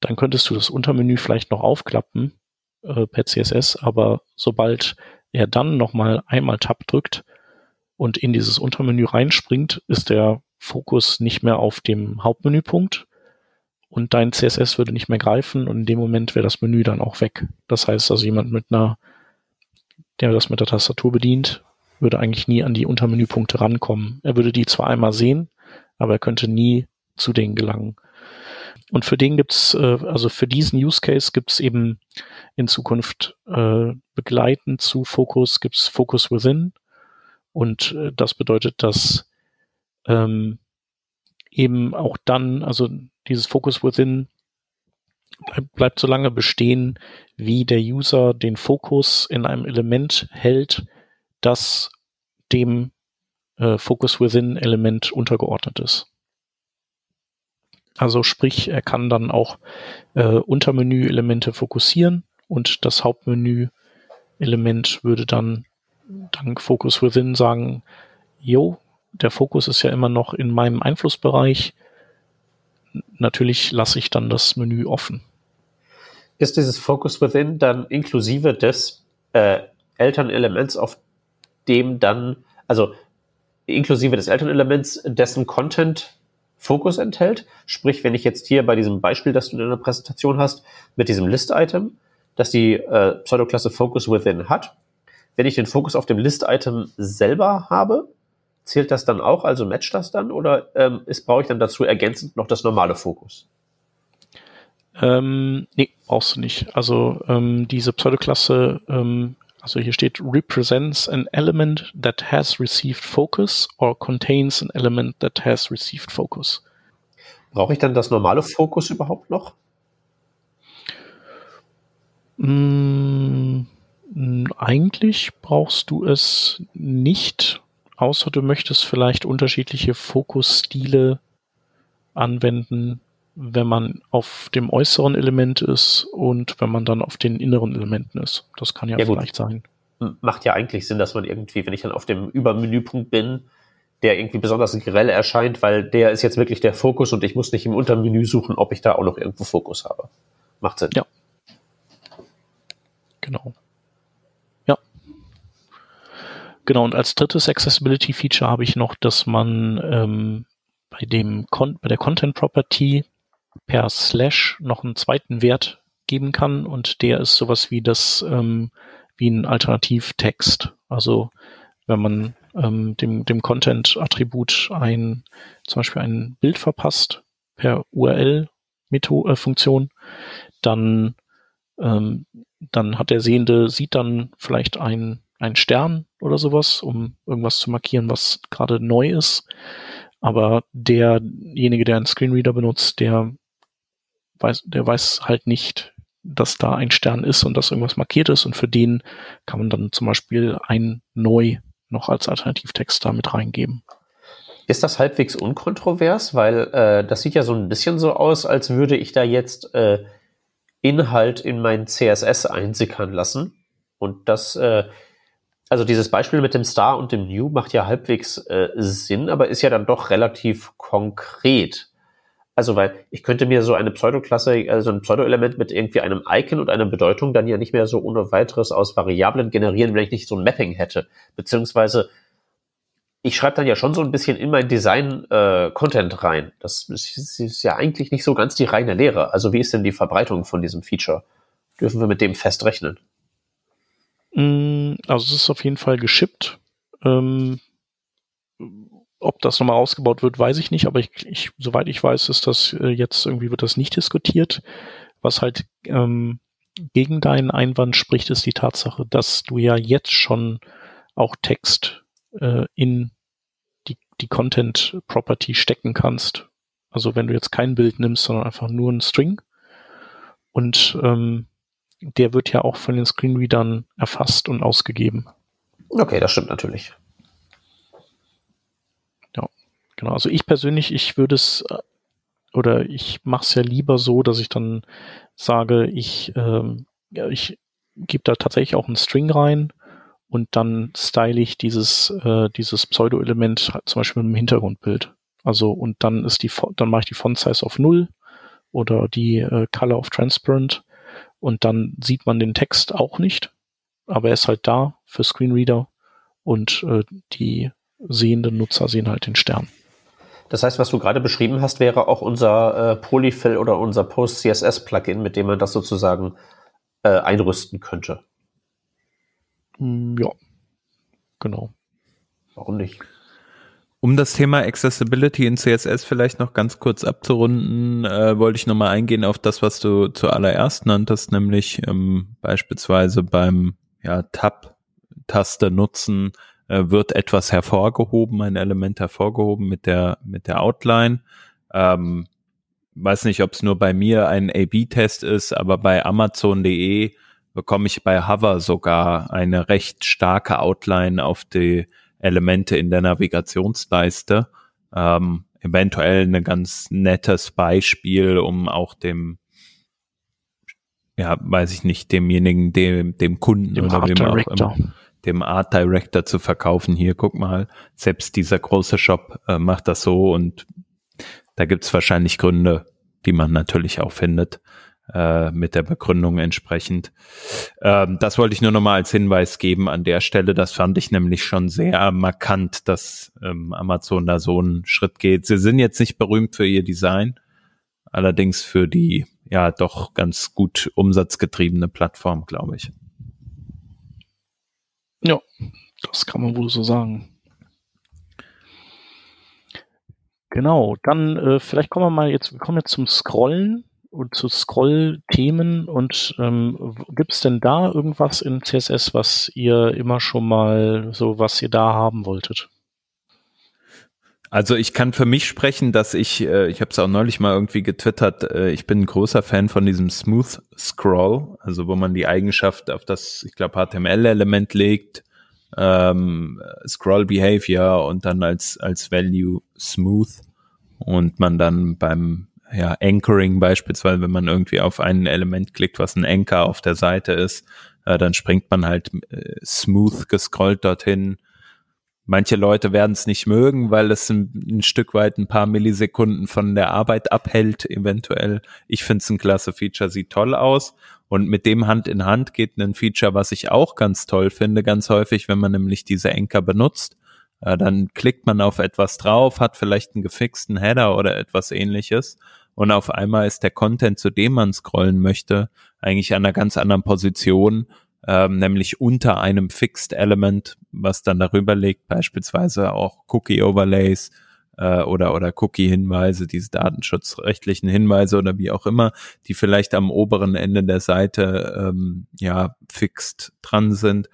dann könntest du das Untermenü vielleicht noch aufklappen äh, per CSS, aber sobald er dann nochmal einmal Tab drückt und in dieses Untermenü reinspringt, ist der Fokus nicht mehr auf dem Hauptmenüpunkt und dein CSS würde nicht mehr greifen und in dem Moment wäre das Menü dann auch weg. Das heißt also jemand mit einer, der das mit der Tastatur bedient, würde eigentlich nie an die Untermenüpunkte rankommen. Er würde die zwar einmal sehen, aber er könnte nie zu denen gelangen. Und für den gibt's, äh, also für diesen Use Case gibt's eben in Zukunft äh, begleitend zu Focus gibt's Focus Within. Und äh, das bedeutet, dass ähm, eben auch dann, also dieses Focus Within bleibt so lange bestehen, wie der User den Fokus in einem Element hält, das dem äh, Focus Within Element untergeordnet ist. Also sprich, er kann dann auch äh, Untermenü-Elemente fokussieren und das Hauptmenü-Element würde dann dank Focus Within sagen, jo, der Fokus ist ja immer noch in meinem Einflussbereich. Natürlich lasse ich dann das Menü offen. Ist dieses Focus Within dann inklusive des äh, Elternelements, auf dem dann, also inklusive des Elternelements, dessen Content Fokus enthält. Sprich, wenn ich jetzt hier bei diesem Beispiel, das du in der Präsentation hast, mit diesem List-Item, dass die äh, Pseudoklasse Focus Within hat, wenn ich den Fokus auf dem List-Item selber habe, zählt das dann auch, also matcht das dann oder ähm, ist, brauche ich dann dazu ergänzend noch das normale Fokus? Ähm, nee, brauchst du nicht. Also ähm, diese Pseudoklasse ähm, also hier steht represents an element that has received focus or contains an element that has received focus. Brauche ich dann das normale Fokus überhaupt noch? Mm, eigentlich brauchst du es nicht, außer du möchtest vielleicht unterschiedliche Fokusstile anwenden, wenn man auf dem äußeren Element ist und wenn man dann auf den inneren Elementen ist. Das kann ja, ja vielleicht gut. sein. Macht ja eigentlich Sinn, dass man irgendwie, wenn ich dann auf dem Übermenüpunkt bin, der irgendwie besonders grell erscheint, weil der ist jetzt wirklich der Fokus und ich muss nicht im Untermenü suchen, ob ich da auch noch irgendwo Fokus habe. Macht Sinn. Ja. Genau. Ja. Genau, und als drittes Accessibility-Feature habe ich noch, dass man ähm, bei dem Con bei der Content Property per Slash noch einen zweiten Wert geben kann und der ist sowas wie das ähm, wie ein Alternativtext. Also wenn man ähm, dem, dem Content-Attribut ein zum Beispiel ein Bild verpasst per URL-Funktion, äh, dann ähm, dann hat der Sehende sieht dann vielleicht ein ein Stern oder sowas, um irgendwas zu markieren, was gerade neu ist. Aber derjenige, der einen Screenreader benutzt, der weiß, der weiß halt nicht, dass da ein Stern ist und dass irgendwas markiert ist und für den kann man dann zum Beispiel ein Neu noch als Alternativtext da mit reingeben. Ist das halbwegs unkontrovers? Weil äh, das sieht ja so ein bisschen so aus, als würde ich da jetzt äh, Inhalt in mein CSS einsickern lassen. Und das, äh, also dieses Beispiel mit dem Star und dem New macht ja halbwegs äh, Sinn, aber ist ja dann doch relativ konkret. Also, weil ich könnte mir so eine Pseudoklasse, also ein Pseudo-Element mit irgendwie einem Icon und einer Bedeutung dann ja nicht mehr so ohne weiteres aus Variablen generieren, wenn ich nicht so ein Mapping hätte. Beziehungsweise ich schreibe dann ja schon so ein bisschen in mein Design äh, rein. Das ist, ist, ja eigentlich nicht so ganz die reine Lehre. Also wie ist denn die Verbreitung von diesem Feature? Dürfen wir mit dem fest rechnen? Mm, also es ist auf jeden Fall geschippt. Ähm, ob das nochmal ausgebaut wird, weiß ich nicht, aber ich, ich, soweit ich weiß, ist das äh, jetzt irgendwie wird das nicht diskutiert. Was halt ähm, gegen deinen Einwand spricht, ist die Tatsache, dass du ja jetzt schon auch Text äh, in die, die Content Property stecken kannst. Also wenn du jetzt kein Bild nimmst, sondern einfach nur ein String und ähm, der wird ja auch von den Screenreadern erfasst und ausgegeben. Okay, das stimmt natürlich. Genau, also ich persönlich, ich würde es äh, oder ich mache es ja lieber so, dass ich dann sage, ich, ähm, ja, ich gebe da tatsächlich auch einen String rein und dann style ich dieses, äh, dieses Pseudo-Element halt zum Beispiel mit einem Hintergrundbild. Also und dann ist die, dann mache ich die Font Size auf null oder die äh, Color of Transparent und dann sieht man den Text auch nicht, aber er ist halt da für Screenreader und äh, die sehenden Nutzer sehen halt den Stern. Das heißt, was du gerade beschrieben hast, wäre auch unser äh, Polyfill oder unser Post-CSS-Plugin, mit dem man das sozusagen äh, einrüsten könnte. Mm, ja, genau. Warum nicht? Um das Thema Accessibility in CSS vielleicht noch ganz kurz abzurunden, äh, wollte ich nochmal eingehen auf das, was du zuallererst nanntest, nämlich ähm, beispielsweise beim ja, Tab-Taste nutzen äh, wird etwas hervorgehoben, ein Element hervorgehoben mit der mit der Outline. Ähm, weiß nicht, ob es nur bei mir ein A/B-Test ist, aber bei Amazon.de bekomme ich bei Hover sogar eine recht starke Outline auf die Elemente in der Navigationsleiste. Ähm, eventuell ein ganz nettes Beispiel, um auch dem, ja, weiß ich nicht, demjenigen, dem, dem Kunden Dem oder Art wem auch Director. immer, dem Art Director zu verkaufen. Hier, guck mal, selbst dieser große Shop äh, macht das so und da gibt's wahrscheinlich Gründe, die man natürlich auch findet, äh, mit der Begründung entsprechend. Ähm, das wollte ich nur nochmal als Hinweis geben an der Stelle. Das fand ich nämlich schon sehr markant, dass ähm, Amazon da so einen Schritt geht. Sie sind jetzt nicht berühmt für ihr Design, allerdings für die ja doch ganz gut umsatzgetriebene Plattform, glaube ich. Ja, das kann man wohl so sagen. Genau, dann äh, vielleicht kommen wir mal jetzt, wir kommen jetzt zum Scrollen und zu Scroll-Themen und ähm, gibt es denn da irgendwas in CSS, was ihr immer schon mal so, was ihr da haben wolltet? Also ich kann für mich sprechen, dass ich, äh, ich habe es auch neulich mal irgendwie getwittert, äh, ich bin ein großer Fan von diesem Smooth Scroll, also wo man die Eigenschaft auf das, ich glaube, HTML-Element legt, ähm, Scroll Behavior und dann als, als Value Smooth und man dann beim ja, Anchoring beispielsweise, wenn man irgendwie auf ein Element klickt, was ein Anchor auf der Seite ist, äh, dann springt man halt äh, smooth gescrollt dorthin. Manche Leute werden es nicht mögen, weil es ein, ein, Stück weit ein paar Millisekunden von der Arbeit abhält, eventuell. Ich finde es ein klasse Feature, sieht toll aus. Und mit dem Hand in Hand geht ein Feature, was ich auch ganz toll finde, ganz häufig, wenn man nämlich diese Anchor benutzt. Äh, dann klickt man auf etwas drauf, hat vielleicht einen gefixten Header oder etwas ähnliches. Und auf einmal ist der Content, zu dem man scrollen möchte, eigentlich an einer ganz anderen Position, ähm, nämlich unter einem Fixed Element, was dann darüber liegt, beispielsweise auch Cookie Overlays äh, oder, oder Cookie-Hinweise, diese datenschutzrechtlichen Hinweise oder wie auch immer, die vielleicht am oberen Ende der Seite ähm, ja fixed dran sind.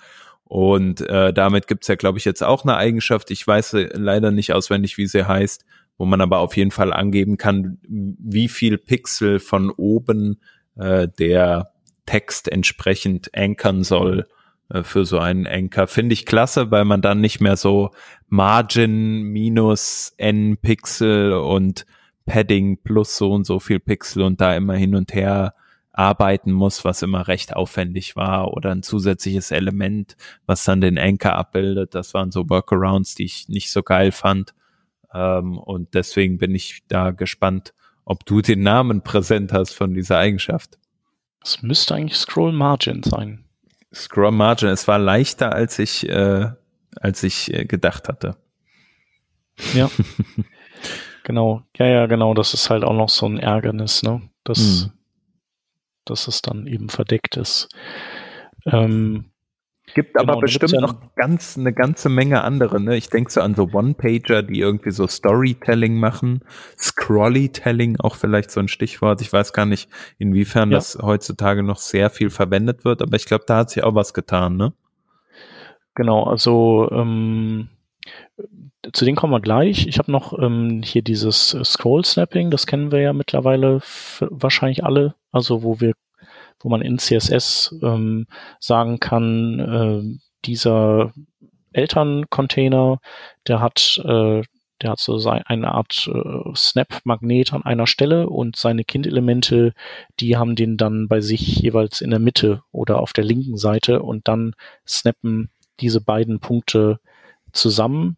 Und äh, damit gibt's ja, glaube ich, jetzt auch eine Eigenschaft. Ich weiß leider nicht auswendig, wie sie heißt, wo man aber auf jeden Fall angeben kann, wie viel Pixel von oben äh, der Text entsprechend ankern soll äh, für so einen Anker. Finde ich klasse, weil man dann nicht mehr so Margin minus n Pixel und Padding plus so und so viel Pixel und da immer hin und her arbeiten muss, was immer recht aufwendig war oder ein zusätzliches Element, was dann den Anker abbildet. Das waren so Workarounds, die ich nicht so geil fand. Ähm, und deswegen bin ich da gespannt, ob du den Namen präsent hast von dieser Eigenschaft. Es müsste eigentlich Scroll Margin sein. Scroll Margin, es war leichter, als ich, äh, als ich äh, gedacht hatte. Ja. genau. Ja, ja, genau. Das ist halt auch noch so ein Ärgernis, ne? Dass, hm. dass es dann eben verdeckt ist. Ähm, Gibt genau, aber bestimmt ja noch ganz eine ganze Menge andere. Ne? Ich denke so an so One-Pager, die irgendwie so Storytelling machen, Scrollytelling auch vielleicht so ein Stichwort. Ich weiß gar nicht, inwiefern ja. das heutzutage noch sehr viel verwendet wird, aber ich glaube, da hat sich auch was getan, ne? Genau, also ähm, zu denen kommen wir gleich. Ich habe noch ähm, hier dieses Scroll-Snapping, das kennen wir ja mittlerweile wahrscheinlich alle, also wo wir wo man in CSS ähm, sagen kann, äh, dieser Elterncontainer, der hat, äh, der hat so eine Art äh, Snap-Magnet an einer Stelle und seine Kindelemente, die haben den dann bei sich jeweils in der Mitte oder auf der linken Seite und dann snappen diese beiden Punkte zusammen.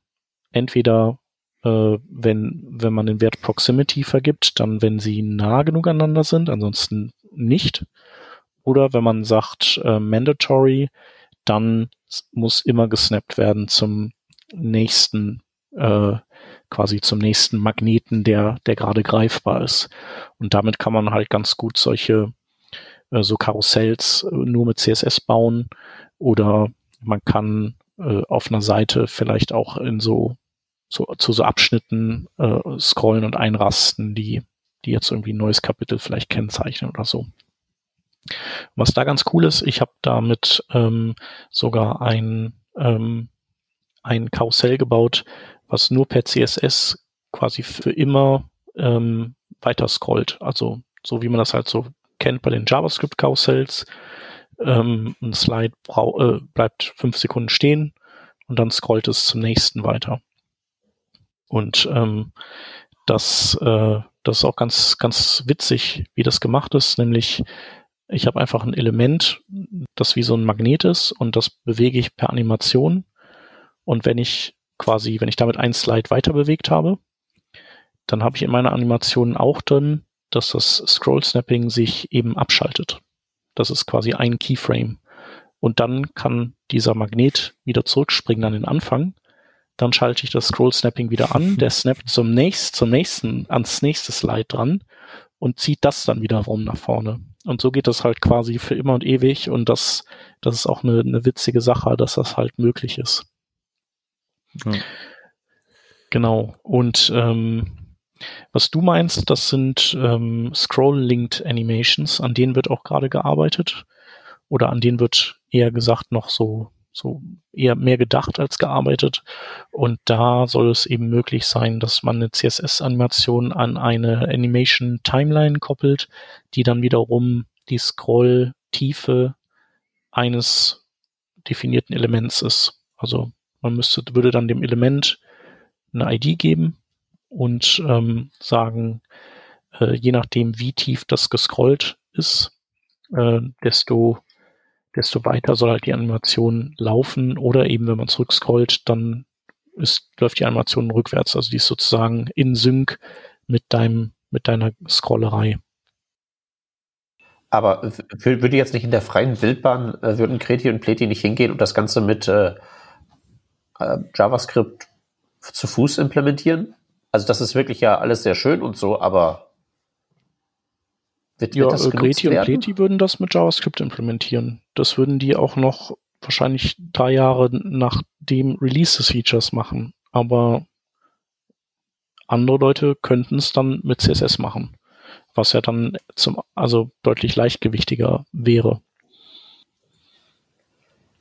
Entweder äh, wenn, wenn man den Wert Proximity vergibt, dann wenn sie nah genug aneinander sind, ansonsten nicht. Oder wenn man sagt äh, mandatory, dann muss immer gesnappt werden zum nächsten, äh, quasi zum nächsten Magneten, der, der gerade greifbar ist. Und damit kann man halt ganz gut solche äh, so Karussells äh, nur mit CSS bauen oder man kann äh, auf einer Seite vielleicht auch in so so, zu so Abschnitten äh, scrollen und einrasten, die, die jetzt irgendwie ein neues Kapitel vielleicht kennzeichnen oder so. Was da ganz cool ist, ich habe damit ähm, sogar ein, ähm, ein Karussell gebaut, was nur per CSS quasi für immer ähm, weiter scrollt. Also so wie man das halt so kennt bei den JavaScript-Karussells. Ähm, ein Slide äh, bleibt fünf Sekunden stehen und dann scrollt es zum nächsten weiter. Und ähm, das, äh, das ist auch ganz, ganz witzig, wie das gemacht ist, nämlich ich habe einfach ein Element, das wie so ein Magnet ist und das bewege ich per Animation. Und wenn ich quasi, wenn ich damit ein Slide weiter bewegt habe, dann habe ich in meiner Animation auch drin, dass das Scroll Snapping sich eben abschaltet. Das ist quasi ein Keyframe. Und dann kann dieser Magnet wieder zurückspringen an den Anfang. Dann schalte ich das Scroll Snapping wieder an. Der snappt zum nächsten, zum nächsten, ans nächste Slide dran und zieht das dann wieder rum nach vorne. Und so geht das halt quasi für immer und ewig. Und das, das ist auch eine, eine witzige Sache, dass das halt möglich ist. Mhm. Genau. Und ähm, was du meinst, das sind ähm, Scroll-Linked Animations, an denen wird auch gerade gearbeitet. Oder an denen wird eher gesagt noch so, so eher mehr gedacht als gearbeitet. Und da soll es eben möglich sein, dass man eine CSS-Animation an eine Animation Timeline koppelt, die dann wiederum die Scroll-Tiefe eines definierten Elements ist. Also man müsste, würde dann dem Element eine ID geben und ähm, sagen, äh, je nachdem, wie tief das gescrollt ist, äh, desto, desto weiter soll halt die Animation laufen oder eben, wenn man zurückscrollt, dann ist, läuft die Animation rückwärts. Also die ist sozusagen in Sync mit deinem, mit deiner Scrollerei. Aber würde jetzt nicht in der freien Wildbahn, äh, würden Kreti und Pleti nicht hingehen und das Ganze mit äh, äh, JavaScript zu Fuß implementieren? Also das ist wirklich ja alles sehr schön und so, aber wird, ja, wird das Greti und Pleti würden das mit JavaScript implementieren. Das würden die auch noch wahrscheinlich drei Jahre nach dem Release des Features machen. Aber andere Leute könnten es dann mit CSS machen, was ja dann zum, also deutlich leichtgewichtiger wäre.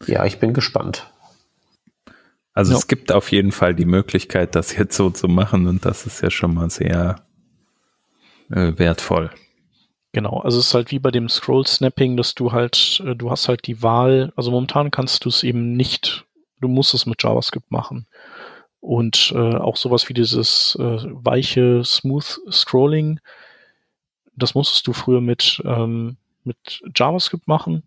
Ja, ich bin gespannt. Also ja. es gibt auf jeden Fall die Möglichkeit, das jetzt so zu machen und das ist ja schon mal sehr äh, wertvoll. Genau, also es ist halt wie bei dem Scroll-Snapping, dass du halt, äh, du hast halt die Wahl, also momentan kannst du es eben nicht, du musst es mit JavaScript machen. Und äh, auch sowas wie dieses äh, weiche Smooth Scrolling, das musstest du früher mit, ähm, mit JavaScript machen.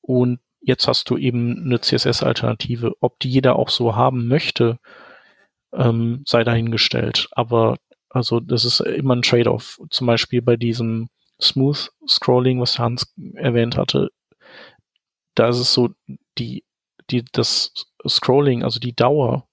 Und Jetzt hast du eben eine CSS-Alternative. Ob die jeder auch so haben möchte, ähm, sei dahingestellt. Aber also das ist immer ein Trade-off. Zum Beispiel bei diesem Smooth Scrolling, was Hans erwähnt hatte, da ist es so, die, die, das Scrolling, also die Dauer,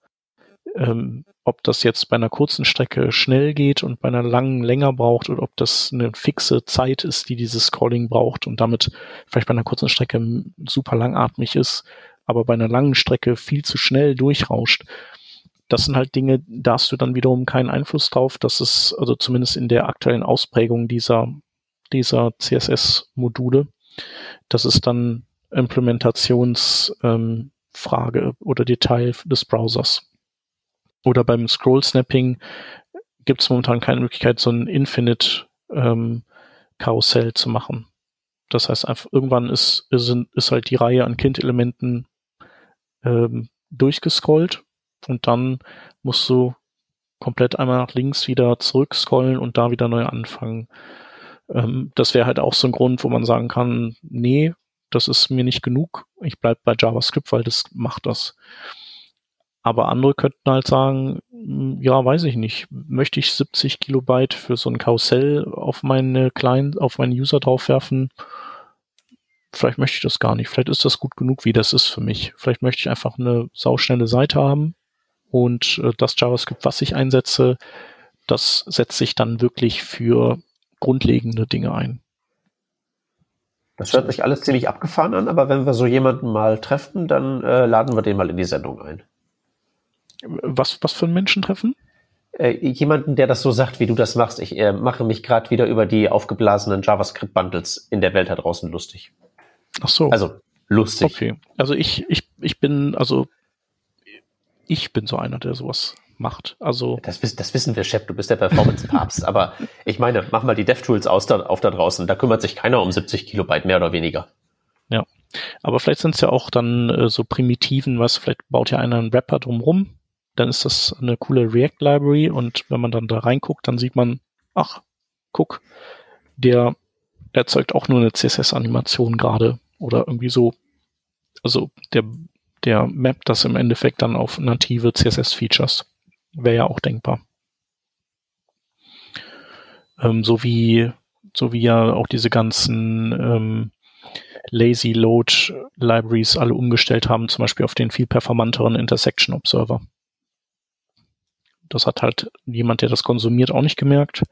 ähm, ob das jetzt bei einer kurzen Strecke schnell geht und bei einer langen länger braucht oder ob das eine fixe Zeit ist, die dieses Scrolling braucht und damit vielleicht bei einer kurzen Strecke super langatmig ist, aber bei einer langen Strecke viel zu schnell durchrauscht. Das sind halt Dinge, da hast du dann wiederum keinen Einfluss drauf. Das ist also zumindest in der aktuellen Ausprägung dieser, dieser CSS-Module. Das ist dann Implementationsfrage ähm, oder Detail des Browsers. Oder beim Scroll-Snapping gibt es momentan keine Möglichkeit, so ein Infinite ähm, Karussell zu machen. Das heißt, einfach irgendwann ist, ist, ist halt die Reihe an Kind-Elementen ähm, durchgescrollt und dann musst du komplett einmal nach links wieder zurückscrollen und da wieder neu anfangen. Ähm, das wäre halt auch so ein Grund, wo man sagen kann, nee, das ist mir nicht genug. Ich bleib bei JavaScript, weil das macht das. Aber andere könnten halt sagen, hm, ja, weiß ich nicht, möchte ich 70 Kilobyte für so ein Karussell auf meine kleinen, auf meinen User draufwerfen? Vielleicht möchte ich das gar nicht. Vielleicht ist das gut genug, wie das ist für mich. Vielleicht möchte ich einfach eine sauschnelle Seite haben und äh, das JavaScript, was ich einsetze, das setzt sich dann wirklich für grundlegende Dinge ein. Das hört sich alles ziemlich abgefahren an, aber wenn wir so jemanden mal treffen, dann äh, laden wir den mal in die Sendung ein. Was, was für ein Menschentreffen? Äh, jemanden, der das so sagt, wie du das machst. Ich äh, mache mich gerade wieder über die aufgeblasenen JavaScript-Bundles in der Welt da draußen lustig. Ach so. Also lustig. Okay. Also ich, ich, ich bin, also ich bin so einer, der sowas macht. Also das, das wissen wir, Chef, du bist der Performance-Papst. aber ich meine, mach mal die DevTools aus da, auf da draußen. Da kümmert sich keiner um 70 Kilobyte mehr oder weniger. Ja. Aber vielleicht sind es ja auch dann äh, so Primitiven, was vielleicht baut ja einer einen Wrapper drumrum, dann ist das eine coole React-Library und wenn man dann da reinguckt, dann sieht man, ach, guck, der erzeugt auch nur eine CSS-Animation gerade oder irgendwie so. Also der, der mappt das im Endeffekt dann auf native CSS-Features. Wäre ja auch denkbar. Ähm, so wie, so wie ja auch diese ganzen ähm, Lazy Load Libraries alle umgestellt haben, zum Beispiel auf den viel performanteren Intersection Observer. Das hat halt jemand, der das konsumiert, auch nicht gemerkt.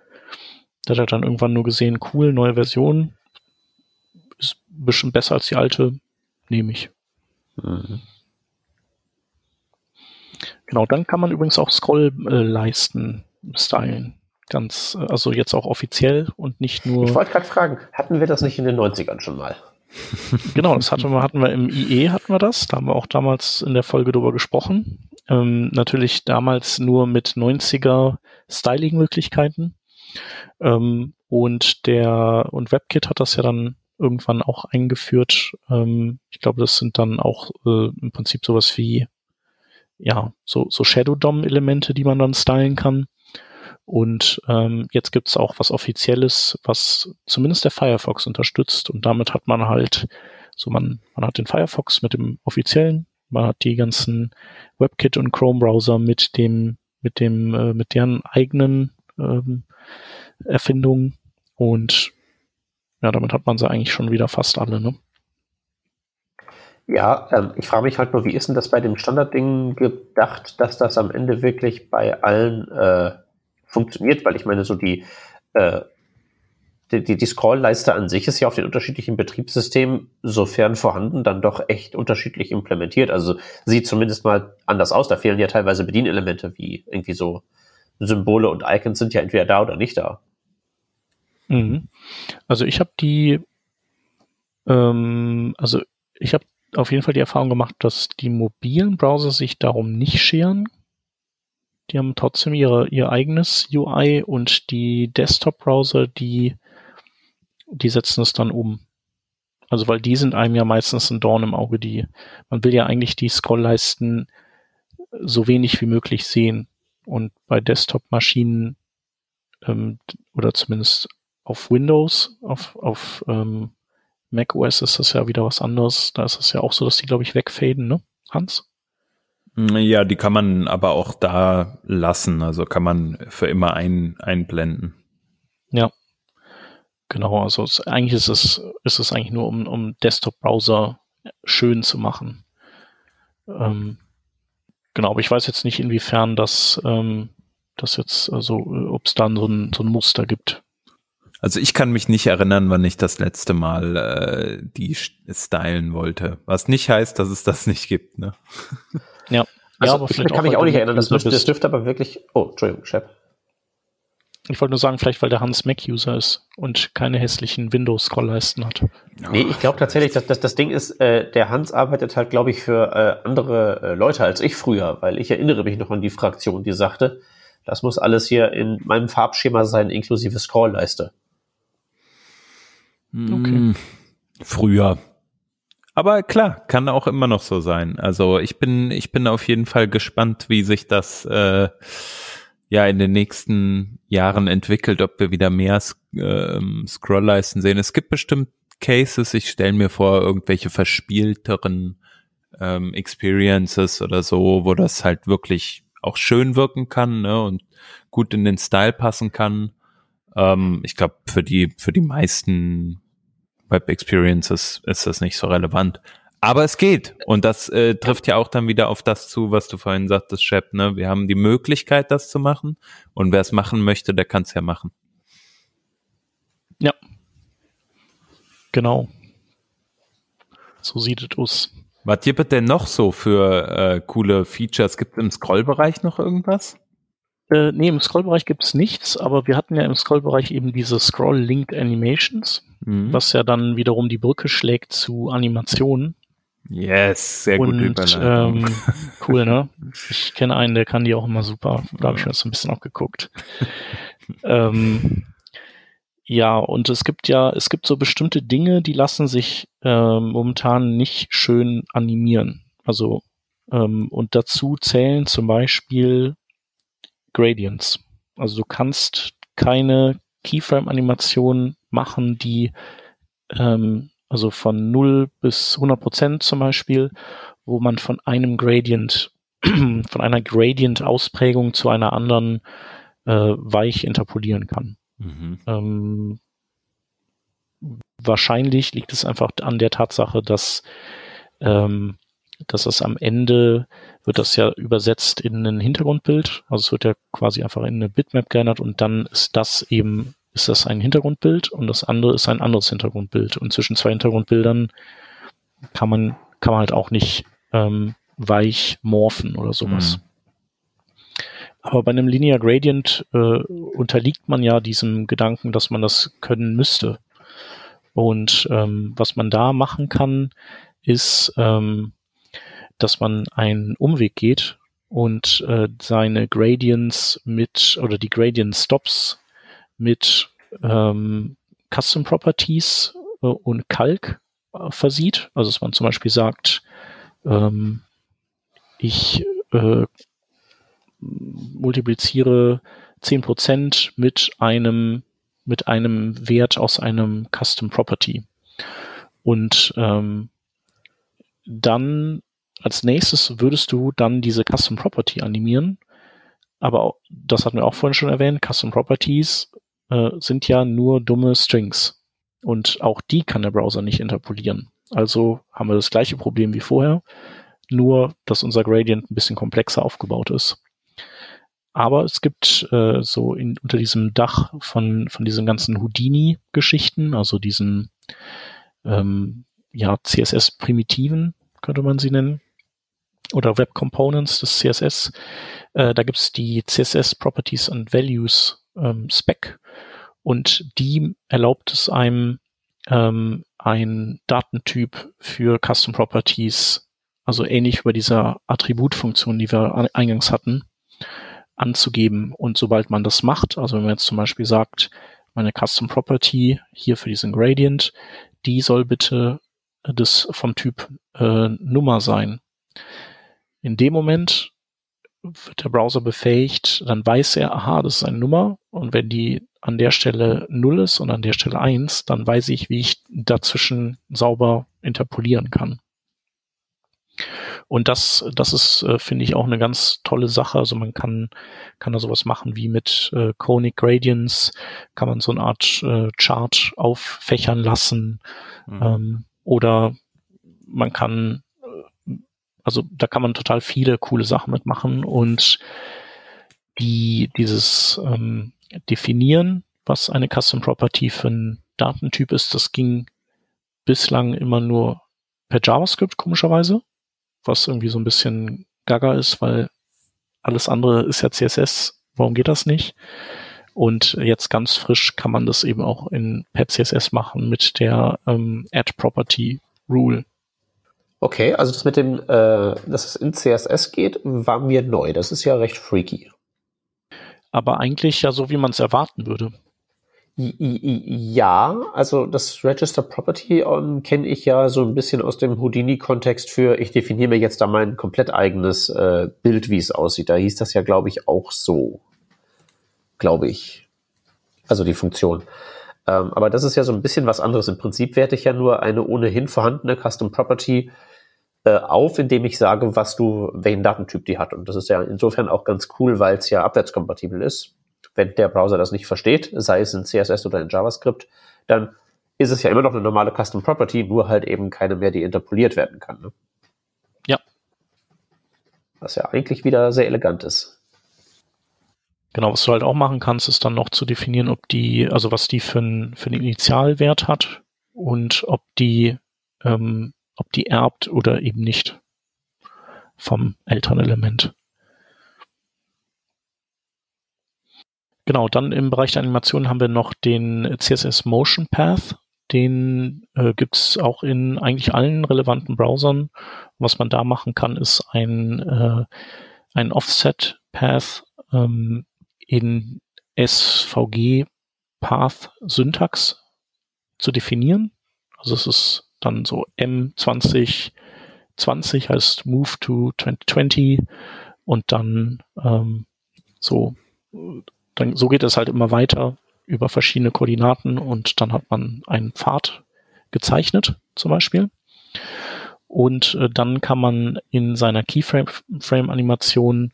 Der hat dann irgendwann nur gesehen, cool, neue Version, ist ein bisschen besser als die alte, nehme ich. Mhm. Genau, dann kann man übrigens auch Scrollleisten stylen. Ganz, also jetzt auch offiziell und nicht nur. Ich wollte gerade fragen, hatten wir das nicht in den 90ern schon mal? genau, das hatten wir, hatten wir im IE hatten wir das. Da haben wir auch damals in der Folge drüber gesprochen. Ähm, natürlich damals nur mit 90er Styling-Möglichkeiten. Ähm, und der und WebKit hat das ja dann irgendwann auch eingeführt. Ähm, ich glaube, das sind dann auch äh, im Prinzip sowas wie ja, so, so Shadow DOM-Elemente, die man dann stylen kann. Und ähm, jetzt gibt's auch was Offizielles, was zumindest der Firefox unterstützt. Und damit hat man halt, so man, man hat den Firefox mit dem offiziellen, man hat die ganzen WebKit und Chrome-Browser mit dem, mit dem, äh, mit deren eigenen ähm, Erfindungen. Und ja, damit hat man sie eigentlich schon wieder fast alle, ne? Ja, ähm, ich frage mich halt nur, wie ist denn das bei dem Standardding gedacht, dass das am Ende wirklich bei allen äh, funktioniert, weil ich meine, so die, äh, die, die, Scroll-Leiste an sich ist ja auf den unterschiedlichen Betriebssystemen, sofern vorhanden, dann doch echt unterschiedlich implementiert. Also sieht zumindest mal anders aus. Da fehlen ja teilweise Bedienelemente wie irgendwie so Symbole und Icons sind ja entweder da oder nicht da. Mhm. Also ich habe die, ähm, also ich habe auf jeden Fall die Erfahrung gemacht, dass die mobilen Browser sich darum nicht scheren, die haben trotzdem ihre, ihr eigenes UI und die Desktop-Browser, die, die setzen es dann um. Also weil die sind einem ja meistens ein Dorn im Auge, die, man will ja eigentlich die Scrollleisten so wenig wie möglich sehen. Und bei Desktop-Maschinen ähm, oder zumindest auf Windows, auf, auf ähm, Mac OS ist das ja wieder was anderes. Da ist es ja auch so, dass die, glaube ich, wegfaden, ne? Hans? Ja, die kann man aber auch da lassen, also kann man für immer ein, einblenden. Ja. Genau, also es, eigentlich ist es, ist es eigentlich nur, um, um Desktop-Browser schön zu machen. Ähm, genau, aber ich weiß jetzt nicht, inwiefern das, ähm, das jetzt, also ob es dann so ein, so ein Muster gibt. Also ich kann mich nicht erinnern, wann ich das letzte Mal äh, die stylen wollte. Was nicht heißt, dass es das nicht gibt. Ne? Ja. Also, ja, aber ich kann mich auch nicht erinnern, das dürfte, das dürfte aber wirklich. Oh, Entschuldigung, Chef. Ich wollte nur sagen, vielleicht weil der Hans Mac-User ist und keine hässlichen Windows-Scrollleisten hat. Nee, ich glaube tatsächlich, dass, dass das Ding ist, äh, der Hans arbeitet halt, glaube ich, für äh, andere äh, Leute als ich früher, weil ich erinnere mich noch an die Fraktion, die sagte, das muss alles hier in meinem Farbschema sein, inklusive Scrollleiste. Okay. Hm, früher. Aber klar, kann auch immer noch so sein. Also ich bin, ich bin auf jeden Fall gespannt, wie sich das äh, ja in den nächsten Jahren entwickelt, ob wir wieder mehr äh, Scrollleisten sehen. Es gibt bestimmt Cases, ich stelle mir vor, irgendwelche verspielteren ähm, Experiences oder so, wo das halt wirklich auch schön wirken kann ne, und gut in den Style passen kann. Ähm, ich glaube, für die, für die meisten Web Experiences ist das nicht so relevant. Aber es geht. Und das äh, trifft ja auch dann wieder auf das zu, was du vorhin sagtest, Shep. Ne? Wir haben die Möglichkeit, das zu machen. Und wer es machen möchte, der kann es ja machen. Ja. Genau. So sieht es aus. Was gibt es denn noch so für äh, coole Features? Gibt es im Scrollbereich noch irgendwas? Äh, nee, im Scrollbereich gibt es nichts, aber wir hatten ja im Scrollbereich eben diese Scroll-Linked Animations, mhm. was ja dann wiederum die Brücke schlägt zu Animationen. Yes, sehr gut ähm, Cool, ne? Ich kenne einen, der kann die auch immer super. Da habe ich mir das so ein bisschen auch geguckt. ähm, ja, und es gibt ja, es gibt so bestimmte Dinge, die lassen sich ähm, momentan nicht schön animieren. Also, ähm, und dazu zählen zum Beispiel Gradients. Also du kannst keine Keyframe-Animation machen, die ähm, also von 0 bis 100 Prozent zum Beispiel, wo man von einem Gradient, von einer Gradient-Ausprägung zu einer anderen äh, weich interpolieren kann. Mhm. Ähm, wahrscheinlich liegt es einfach an der Tatsache, dass, ähm, dass es am Ende wird das ja übersetzt in ein Hintergrundbild. Also es wird ja quasi einfach in eine Bitmap geändert und dann ist das eben ist das ein Hintergrundbild und das andere ist ein anderes Hintergrundbild. Und zwischen zwei Hintergrundbildern kann man, kann man halt auch nicht ähm, weich morphen oder sowas. Mhm. Aber bei einem Linear Gradient äh, unterliegt man ja diesem Gedanken, dass man das können müsste. Und ähm, was man da machen kann, ist, ähm, dass man einen Umweg geht und äh, seine Gradients mit oder die Gradient Stops mit ähm, Custom Properties äh, und Calc äh, versieht. Also dass man zum Beispiel sagt, ähm, ich äh, multipliziere 10% mit einem, mit einem Wert aus einem Custom Property. Und ähm, dann als nächstes würdest du dann diese Custom Property animieren. Aber das hatten wir auch vorhin schon erwähnt. Custom Properties äh, sind ja nur dumme Strings. Und auch die kann der Browser nicht interpolieren. Also haben wir das gleiche Problem wie vorher, nur dass unser Gradient ein bisschen komplexer aufgebaut ist. Aber es gibt äh, so in, unter diesem Dach von, von diesen ganzen Houdini-Geschichten, also diesen ähm, ja, CSS-Primitiven, könnte man sie nennen, oder Web Components des CSS. Äh, da gibt es die CSS Properties and Values ähm, Spec und die erlaubt es einem, ähm, ein Datentyp für Custom Properties, also ähnlich über dieser Attributfunktion, die wir eingangs hatten, anzugeben. Und sobald man das macht, also wenn man jetzt zum Beispiel sagt, meine Custom Property hier für diesen Gradient, die soll bitte das vom Typ äh, Nummer sein. In dem Moment wird der Browser befähigt, dann weiß er, aha, das ist eine Nummer und wenn die an der Stelle 0 ist und an der Stelle 1, dann weiß ich, wie ich dazwischen sauber interpolieren kann. Und das, das ist, äh, finde ich, auch eine ganz tolle Sache. Also man kann, kann da sowas machen wie mit äh, Conic Gradients, kann man so eine Art äh, Chart auffächern lassen. Mhm. Ähm, oder man kann, also da kann man total viele coole Sachen mitmachen und die, dieses ähm, Definieren, was eine Custom Property für ein Datentyp ist, das ging bislang immer nur per JavaScript, komischerweise was irgendwie so ein bisschen gaga ist, weil alles andere ist ja CSS. Warum geht das nicht? Und jetzt ganz frisch kann man das eben auch in per CSS machen mit der ähm, Add Property Rule. Okay, also das mit dem, äh, dass es in CSS geht, war mir neu. Das ist ja recht freaky. Aber eigentlich ja so, wie man es erwarten würde. Ja, also das Register Property um, ähm, kenne ich ja so ein bisschen aus dem Houdini-Kontext für, ich definiere mir jetzt da mein komplett eigenes äh, Bild, wie es aussieht. Da hieß das ja, glaube ich, auch so. Glaube ich. Also die Funktion. Ähm, aber das ist ja so ein bisschen was anderes. Im Prinzip werte ich ja nur eine ohnehin vorhandene Custom Property äh, auf, indem ich sage, was du, welchen Datentyp die hat. Und das ist ja insofern auch ganz cool, weil es ja abwärtskompatibel ist wenn der Browser das nicht versteht, sei es in CSS oder in JavaScript, dann ist es ja immer noch eine normale Custom Property, nur halt eben keine mehr, die interpoliert werden kann. Ne? Ja. Was ja eigentlich wieder sehr elegant ist. Genau, was du halt auch machen kannst, ist dann noch zu definieren, ob die, also was die für, ein, für einen Initialwert hat und ob die, ähm, ob die erbt oder eben nicht vom Elternelement. Genau, dann im Bereich der Animation haben wir noch den CSS Motion Path. Den äh, gibt es auch in eigentlich allen relevanten Browsern. Was man da machen kann, ist ein, äh, ein Offset Path ähm, in SVG Path Syntax zu definieren. Also es ist dann so M2020 heißt Move to 2020 und dann ähm, so dann, so geht es halt immer weiter über verschiedene Koordinaten und dann hat man einen Pfad gezeichnet zum Beispiel. Und äh, dann kann man in seiner Keyframe-Animation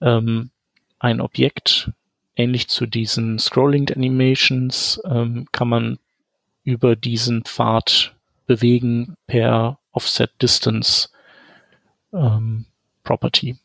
ähm, ein Objekt, ähnlich zu diesen Scrolling Animations, ähm, kann man über diesen Pfad bewegen per Offset Distance ähm, Property.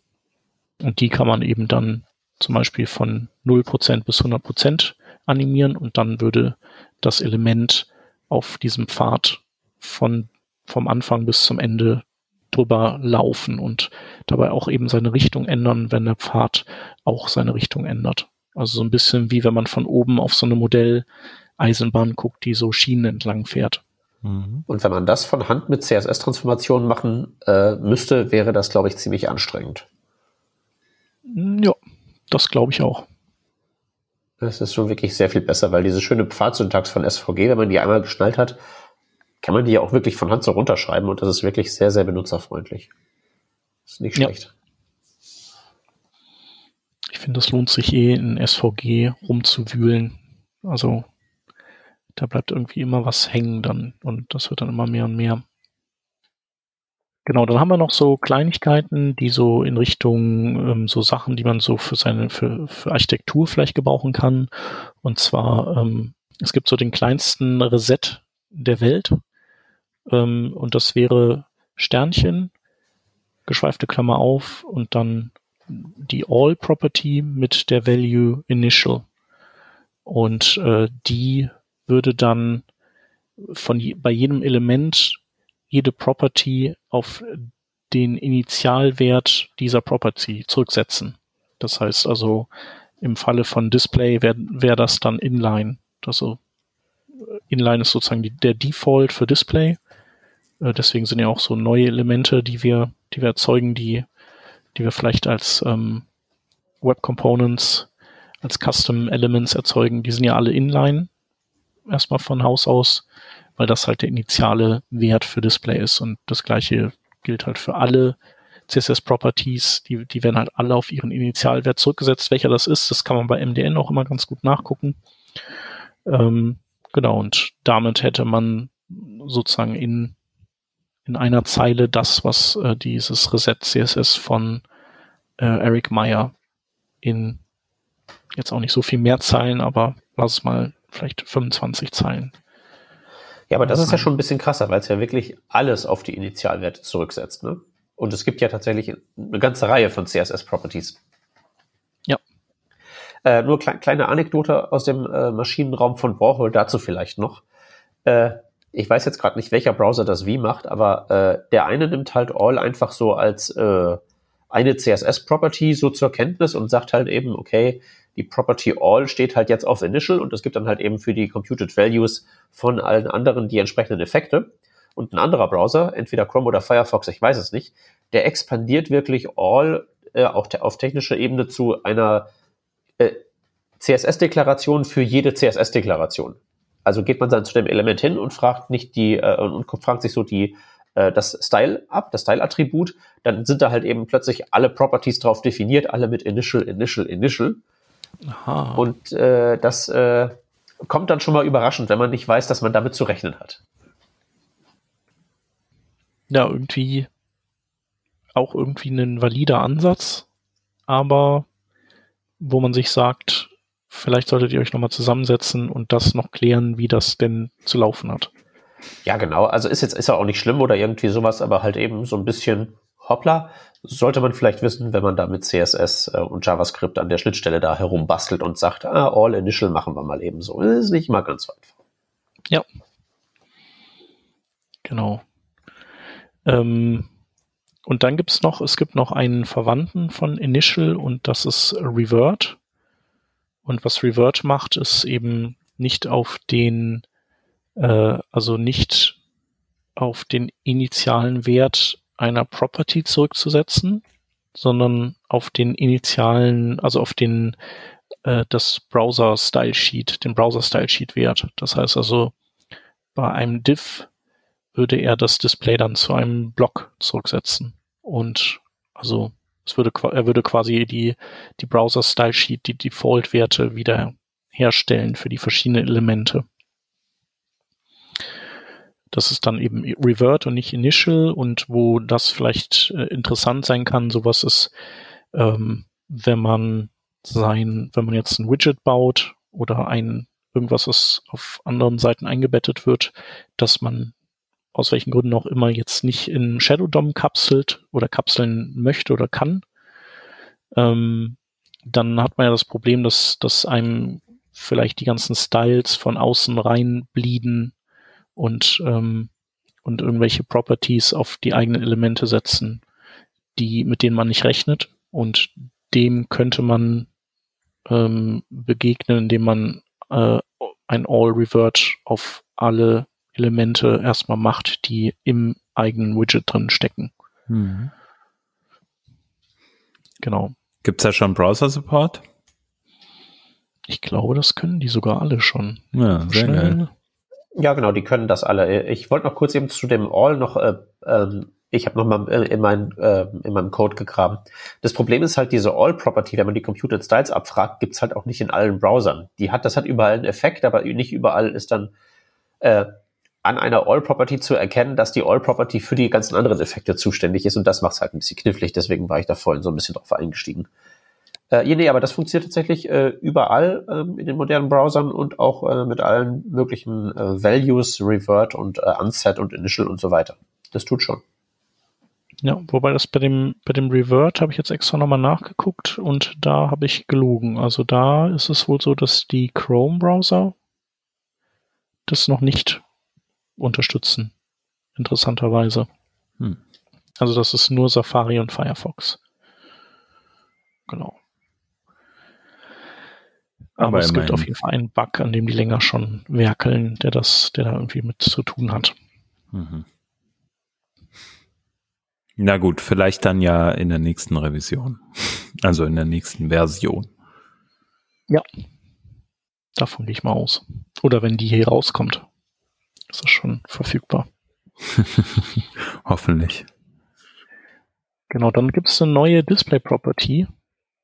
Und die kann man eben dann zum Beispiel von 0% bis 100% animieren und dann würde das Element auf diesem Pfad von, vom Anfang bis zum Ende drüber laufen und dabei auch eben seine Richtung ändern, wenn der Pfad auch seine Richtung ändert. Also so ein bisschen wie wenn man von oben auf so eine Modelleisenbahn guckt, die so Schienen entlang fährt. Mhm. Und wenn man das von Hand mit CSS-Transformationen machen äh, müsste, wäre das, glaube ich, ziemlich anstrengend. Ja, das glaube ich auch. Das ist schon wirklich sehr viel besser, weil diese schöne Pfadsyntax von SVG, wenn man die einmal geschnallt hat, kann man die ja auch wirklich von Hand so runterschreiben und das ist wirklich sehr, sehr benutzerfreundlich. ist nicht schlecht. Ja. Ich finde, es lohnt sich eh in SVG rumzuwühlen. Also da bleibt irgendwie immer was hängen dann und das wird dann immer mehr und mehr. Genau, dann haben wir noch so Kleinigkeiten, die so in Richtung ähm, so Sachen, die man so für seine für, für Architektur vielleicht gebrauchen kann. Und zwar ähm, es gibt so den kleinsten Reset der Welt ähm, und das wäre Sternchen, geschweifte Klammer auf und dann die All Property mit der Value Initial und äh, die würde dann von bei jedem Element jede Property auf den Initialwert dieser Property zurücksetzen. Das heißt also, im Falle von Display wäre wär das dann Inline. Also Inline ist sozusagen die, der Default für Display. Äh, deswegen sind ja auch so neue Elemente, die wir, die wir erzeugen, die, die wir vielleicht als ähm, Web Components, als Custom Elements erzeugen. Die sind ja alle Inline erstmal von Haus aus weil das halt der initiale Wert für Display ist. Und das gleiche gilt halt für alle CSS-Properties. Die, die werden halt alle auf ihren Initialwert zurückgesetzt. Welcher das ist, das kann man bei MDN auch immer ganz gut nachgucken. Ähm, genau, und damit hätte man sozusagen in, in einer Zeile das, was äh, dieses Reset CSS von äh, Eric Meyer in jetzt auch nicht so viel mehr Zeilen, aber lass es mal vielleicht 25 Zeilen ja, aber das ist ja schon ein bisschen krasser, weil es ja wirklich alles auf die Initialwerte zurücksetzt. Ne? Und es gibt ja tatsächlich eine ganze Reihe von CSS-Properties. Ja. Äh, nur kle kleine Anekdote aus dem äh, Maschinenraum von Warhol dazu vielleicht noch. Äh, ich weiß jetzt gerade nicht, welcher Browser das wie macht, aber äh, der eine nimmt halt All einfach so als äh, eine CSS-Property so zur Kenntnis und sagt halt eben, okay, die Property All steht halt jetzt auf Initial und es gibt dann halt eben für die Computed Values von allen anderen die entsprechenden Effekte. Und ein anderer Browser, entweder Chrome oder Firefox, ich weiß es nicht, der expandiert wirklich All äh, auch te auf technischer Ebene zu einer äh, CSS-Deklaration für jede CSS-Deklaration. Also geht man dann zu dem Element hin und fragt nicht die äh, und fragt sich so die äh, das Style ab, das Style-Attribut, dann sind da halt eben plötzlich alle Properties drauf definiert, alle mit Initial, Initial, Initial. Aha. Und äh, das äh, kommt dann schon mal überraschend, wenn man nicht weiß, dass man damit zu rechnen hat. Ja, irgendwie auch irgendwie ein valider Ansatz, aber wo man sich sagt, vielleicht solltet ihr euch nochmal zusammensetzen und das noch klären, wie das denn zu laufen hat. Ja, genau. Also ist jetzt ist auch nicht schlimm oder irgendwie sowas, aber halt eben so ein bisschen hoppla, sollte man vielleicht wissen, wenn man da mit CSS äh, und JavaScript an der Schnittstelle da herumbastelt und sagt, ah, All Initial machen wir mal eben so. Das ist nicht mal ganz einfach. Ja. Genau. Ähm, und dann gibt's noch, es gibt noch einen Verwandten von Initial und das ist Revert. Und was Revert macht, ist eben nicht auf den, äh, also nicht auf den initialen Wert einer Property zurückzusetzen, sondern auf den initialen, also auf den äh, das Browser Style Sheet, den Browser Style Sheet Wert. Das heißt also, bei einem Div würde er das Display dann zu einem Block zurücksetzen. Und also es würde, er würde quasi die, die Browser Style Sheet, die Default Werte wieder herstellen für die verschiedenen Elemente. Das ist dann eben Revert und nicht Initial und wo das vielleicht äh, interessant sein kann, sowas ist, ähm, wenn man sein, wenn man jetzt ein Widget baut oder ein irgendwas, was auf anderen Seiten eingebettet wird, dass man aus welchen Gründen auch immer jetzt nicht in Shadow DOM kapselt oder kapseln möchte oder kann, ähm, dann hat man ja das Problem, dass, dass einem vielleicht die ganzen Styles von außen rein blieden und, ähm, und irgendwelche Properties auf die eigenen Elemente setzen, die, mit denen man nicht rechnet. Und dem könnte man ähm, begegnen, indem man äh, ein All-Revert auf alle Elemente erstmal macht, die im eigenen Widget drin stecken. Mhm. Genau. Gibt es da schon Browser-Support? Ich glaube, das können die sogar alle schon. Ja, sehr Schnell. Ja, genau, die können das alle. Ich wollte noch kurz eben zu dem All noch, äh, ähm, ich habe noch mal in, mein, äh, in meinem Code gegraben. Das Problem ist halt diese All-Property, wenn man die Computed Styles abfragt, gibt's halt auch nicht in allen Browsern. Die hat, das hat überall einen Effekt, aber nicht überall ist dann äh, an einer All-Property zu erkennen, dass die All-Property für die ganzen anderen Effekte zuständig ist und das macht es halt ein bisschen knifflig, deswegen war ich da vorhin so ein bisschen drauf eingestiegen. Äh, ja, nee, aber das funktioniert tatsächlich äh, überall ähm, in den modernen Browsern und auch äh, mit allen möglichen äh, Values, Revert und äh, Unset und Initial und so weiter. Das tut schon. Ja, wobei das bei dem, bei dem Revert habe ich jetzt extra nochmal nachgeguckt und da habe ich gelogen. Also da ist es wohl so, dass die Chrome-Browser das noch nicht unterstützen. Interessanterweise. Hm. Also das ist nur Safari und Firefox. Genau. Aber, es gibt auf jeden Fall einen Bug, an dem die länger schon werkeln, der das, der da irgendwie mit zu tun hat. Mhm. Na gut, vielleicht dann ja in der nächsten Revision. Also in der nächsten Version. Ja. Davon gehe ich mal aus. Oder wenn die hier rauskommt ist das schon verfügbar. Hoffentlich. Genau, dann gibt es eine neue Display Property.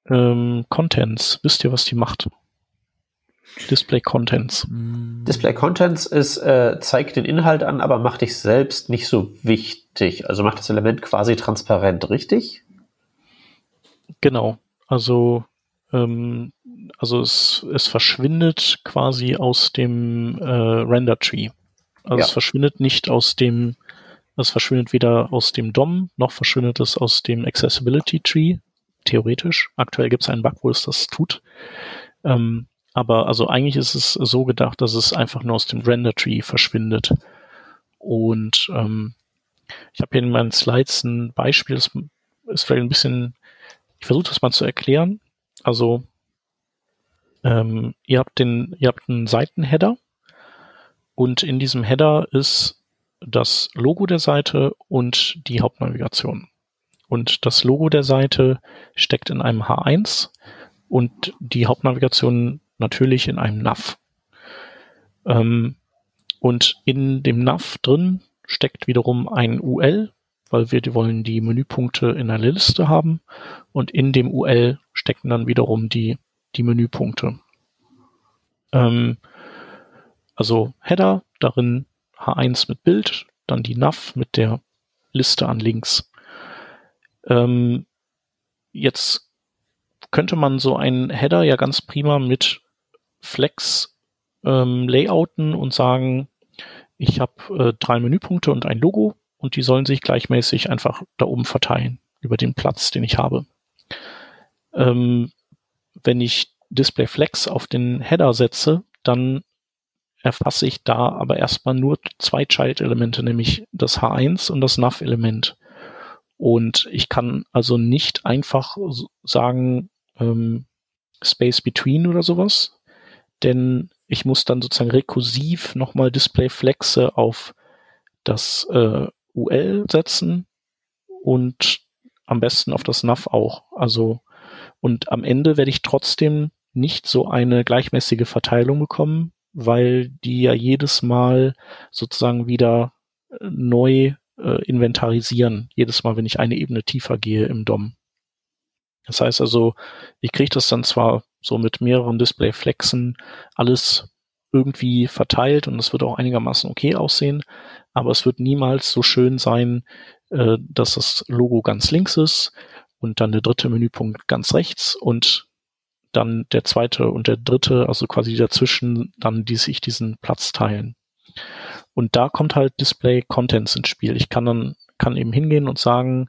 Ähm, Contents. Wisst ihr, was die macht? Display Contents. Display Contents ist, äh, zeigt den Inhalt an, aber macht dich selbst nicht so wichtig. Also macht das Element quasi transparent, richtig? Genau. Also, ähm, also es, es verschwindet quasi aus dem äh, Render Tree. Also ja. es verschwindet nicht aus dem, es verschwindet weder aus dem DOM, noch verschwindet es aus dem Accessibility Tree, theoretisch. Aktuell gibt es einen Bug, wo es das tut. Ähm, aber also eigentlich ist es so gedacht, dass es einfach nur aus dem Render Tree verschwindet. Und ähm, ich habe hier in meinen Slides ein Beispiel, das ist vielleicht ein bisschen, ich versuche das mal zu erklären. Also ähm, ihr habt den, ihr habt einen Seitenheader und in diesem Header ist das Logo der Seite und die Hauptnavigation. Und das Logo der Seite steckt in einem H1 und die Hauptnavigation natürlich in einem NAV. Ähm, und in dem NAV drin steckt wiederum ein UL, weil wir wollen die Menüpunkte in einer Liste haben. Und in dem UL stecken dann wiederum die, die Menüpunkte. Ähm, also Header, darin H1 mit Bild, dann die Nav mit der Liste an Links. Ähm, jetzt könnte man so einen Header ja ganz prima mit Flex ähm, layouten und sagen, ich habe äh, drei Menüpunkte und ein Logo und die sollen sich gleichmäßig einfach da oben verteilen über den Platz, den ich habe. Ähm, wenn ich Display Flex auf den Header setze, dann erfasse ich da aber erstmal nur zwei Child-Elemente, nämlich das H1 und das NAV-Element. Und ich kann also nicht einfach sagen, ähm, Space Between oder sowas, denn ich muss dann sozusagen rekursiv nochmal Display-Flexe auf das äh, UL setzen und am besten auf das NAV auch. Also, und am Ende werde ich trotzdem nicht so eine gleichmäßige Verteilung bekommen, weil die ja jedes Mal sozusagen wieder äh, neu äh, inventarisieren, jedes Mal, wenn ich eine Ebene tiefer gehe im DOM. Das heißt also, ich kriege das dann zwar so mit mehreren Displayflexen alles irgendwie verteilt und es wird auch einigermaßen okay aussehen, aber es wird niemals so schön sein, äh, dass das Logo ganz links ist und dann der dritte Menüpunkt ganz rechts und dann der zweite und der dritte, also quasi dazwischen, dann die sich diesen Platz teilen. Und da kommt halt Display Contents ins Spiel. Ich kann dann, kann eben hingehen und sagen,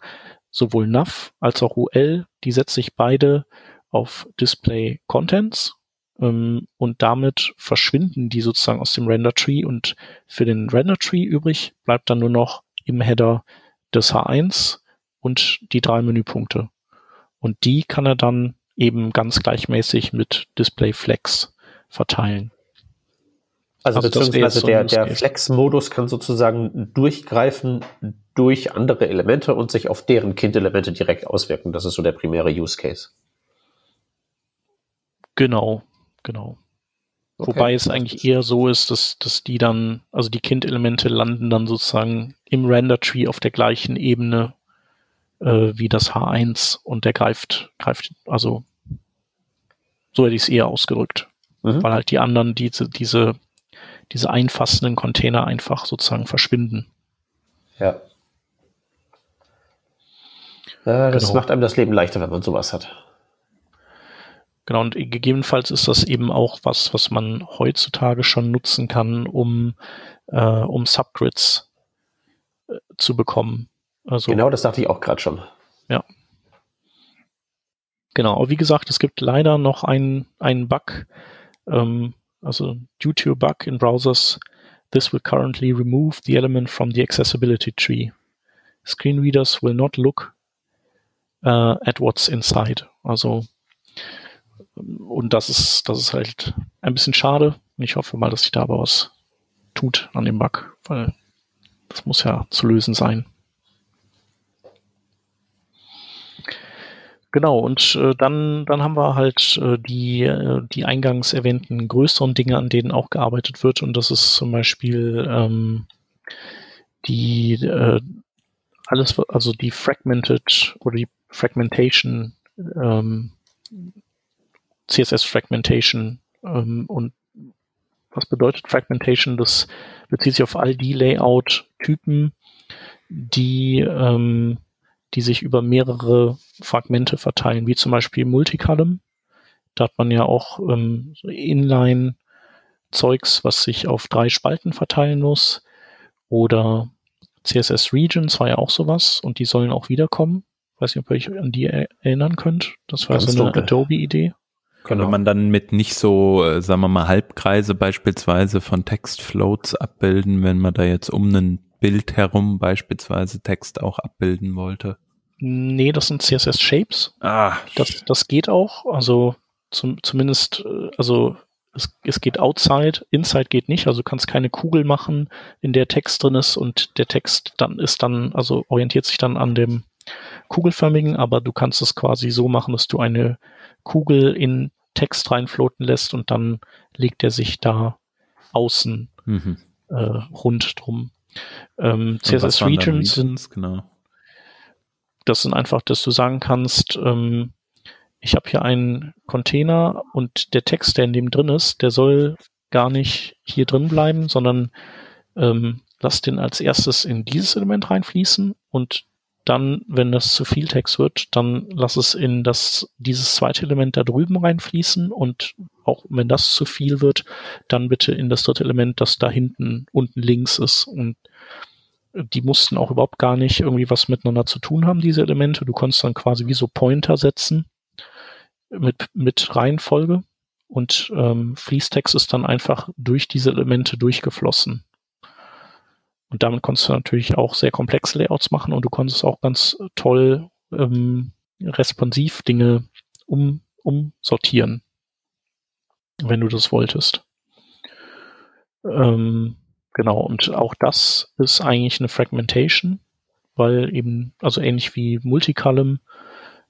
sowohl NAV als auch UL, die setze ich beide auf Display Contents ähm, und damit verschwinden die sozusagen aus dem Render Tree und für den Render Tree übrig bleibt dann nur noch im Header das H1 und die drei Menüpunkte. Und die kann er dann eben ganz gleichmäßig mit Display Flex verteilen. Also, also beziehungsweise der, der Flex-Modus kann sozusagen durchgreifen durch andere Elemente und sich auf deren Kind-Elemente direkt auswirken. Das ist so der primäre Use Case. Genau, genau. Okay. Wobei es eigentlich eher so ist, dass, dass die dann, also die Kind-Elemente landen dann sozusagen im Render-Tree auf der gleichen Ebene äh, wie das H1 und der greift, greift, also so hätte ich es eher ausgedrückt. Mhm. Weil halt die anderen diese, diese, diese einfassenden Container einfach sozusagen verschwinden. Ja. Äh, das genau. macht einem das Leben leichter, wenn man sowas hat. Genau, und gegebenenfalls ist das eben auch was, was man heutzutage schon nutzen kann, um, äh, um Subgrids äh, zu bekommen. Also, genau, das dachte ich auch gerade schon. Ja. Genau, aber wie gesagt, es gibt leider noch einen, einen Bug, ähm, also due to a bug in browsers, this will currently remove the element from the accessibility tree. Screen readers will not look uh, at what's inside. Also und das ist, das ist halt ein bisschen schade. Ich hoffe mal, dass sich da aber was tut an dem Bug, weil das muss ja zu lösen sein. Genau, und äh, dann, dann haben wir halt äh, die, äh, die eingangs erwähnten größeren Dinge, an denen auch gearbeitet wird. Und das ist zum Beispiel ähm, die äh, alles, also die Fragmented oder die Fragmentation, ähm, CSS Fragmentation ähm, und was bedeutet Fragmentation? Das bezieht sich auf all die Layout-Typen, die ähm, die sich über mehrere Fragmente verteilen, wie zum Beispiel Multicolumn. Da hat man ja auch ähm, Inline-Zeugs, was sich auf drei Spalten verteilen muss. Oder CSS Regions war ja auch sowas und die sollen auch wiederkommen. Weiß nicht, ob ihr euch an die erinnern könnt. Das war Ganz so eine Adobe-Idee. Könnte genau. man dann mit nicht so, äh, sagen wir mal, Halbkreise beispielsweise von Textfloats abbilden, wenn man da jetzt um einen Bild herum beispielsweise Text auch abbilden wollte? Nee, das sind CSS Shapes. Ah. Das, das geht auch. Also zum, zumindest, äh, also es, es geht outside, inside geht nicht. Also du kannst keine Kugel machen, in der Text drin ist und der Text dann ist dann, also orientiert sich dann an dem kugelförmigen, aber du kannst es quasi so machen, dass du eine Kugel in Text reinfloten lässt und dann legt er sich da außen mhm. äh, rund drum. Ähm, CSS Regions, Regions, genau. Das sind einfach, dass du sagen kannst, ähm, ich habe hier einen Container und der Text, der in dem drin ist, der soll gar nicht hier drin bleiben, sondern ähm, lass den als erstes in dieses Element reinfließen und dann, wenn das zu viel Text wird, dann lass es in das, dieses zweite Element da drüben reinfließen und auch wenn das zu viel wird, dann bitte in das dritte Element, das da hinten unten links ist. Und die mussten auch überhaupt gar nicht irgendwie was miteinander zu tun haben, diese Elemente. Du konntest dann quasi wie so Pointer setzen mit, mit Reihenfolge und ähm, Fließtext ist dann einfach durch diese Elemente durchgeflossen. Und damit konntest du natürlich auch sehr komplexe Layouts machen und du konntest auch ganz toll ähm, responsiv Dinge um, umsortieren, wenn du das wolltest. Ähm, genau, und auch das ist eigentlich eine Fragmentation, weil eben, also ähnlich wie Multicolumn,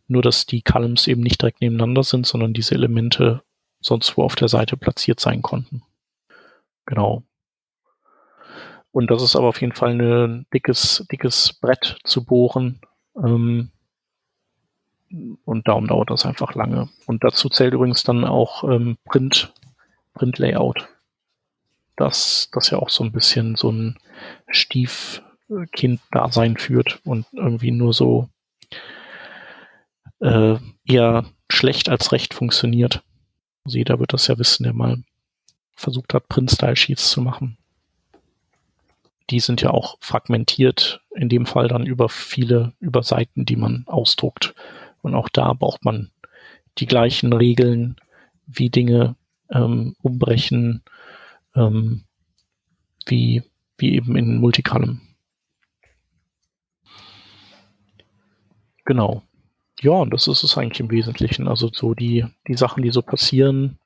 nur dass die Columns eben nicht direkt nebeneinander sind, sondern diese Elemente sonst wo auf der Seite platziert sein konnten. Genau. Und das ist aber auf jeden Fall ein dickes, dickes Brett zu bohren. Ähm, und darum dauert das einfach lange. Und dazu zählt übrigens dann auch ähm, Print, Print Layout. Das, das ja auch so ein bisschen so ein Stiefkind-Dasein führt und irgendwie nur so äh, eher schlecht als recht funktioniert. Also jeder wird das ja wissen, der mal versucht hat, Print-Style-Sheets zu machen. Die sind ja auch fragmentiert, in dem Fall dann über viele, über Seiten, die man ausdruckt. Und auch da braucht man die gleichen Regeln, wie Dinge ähm, umbrechen, ähm, wie, wie eben in Multicolumn. Genau. Ja, und das ist es eigentlich im Wesentlichen. Also so die, die Sachen, die so passieren.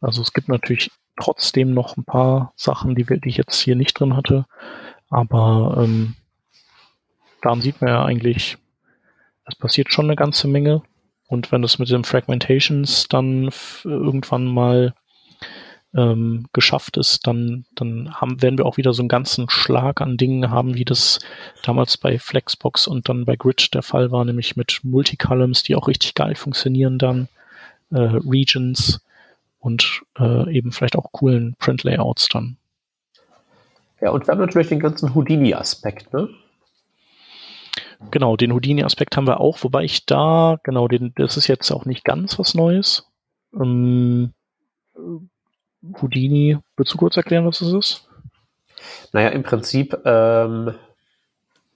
Also es gibt natürlich trotzdem noch ein paar Sachen, die, die ich jetzt hier nicht drin hatte. Aber ähm, daran sieht man ja eigentlich, es passiert schon eine ganze Menge. Und wenn das mit den Fragmentations dann irgendwann mal ähm, geschafft ist, dann, dann haben, werden wir auch wieder so einen ganzen Schlag an Dingen haben, wie das damals bei Flexbox und dann bei Grid der Fall war, nämlich mit Multicolumns, die auch richtig geil funktionieren dann, äh, Regions und äh, eben vielleicht auch coolen Print-Layouts dann. Ja, und wir haben natürlich den ganzen Houdini-Aspekt, ne? Genau, den Houdini-Aspekt haben wir auch, wobei ich da, genau, den, das ist jetzt auch nicht ganz was Neues. Ähm, Houdini, willst du kurz erklären, was das ist? Naja, im Prinzip, ähm,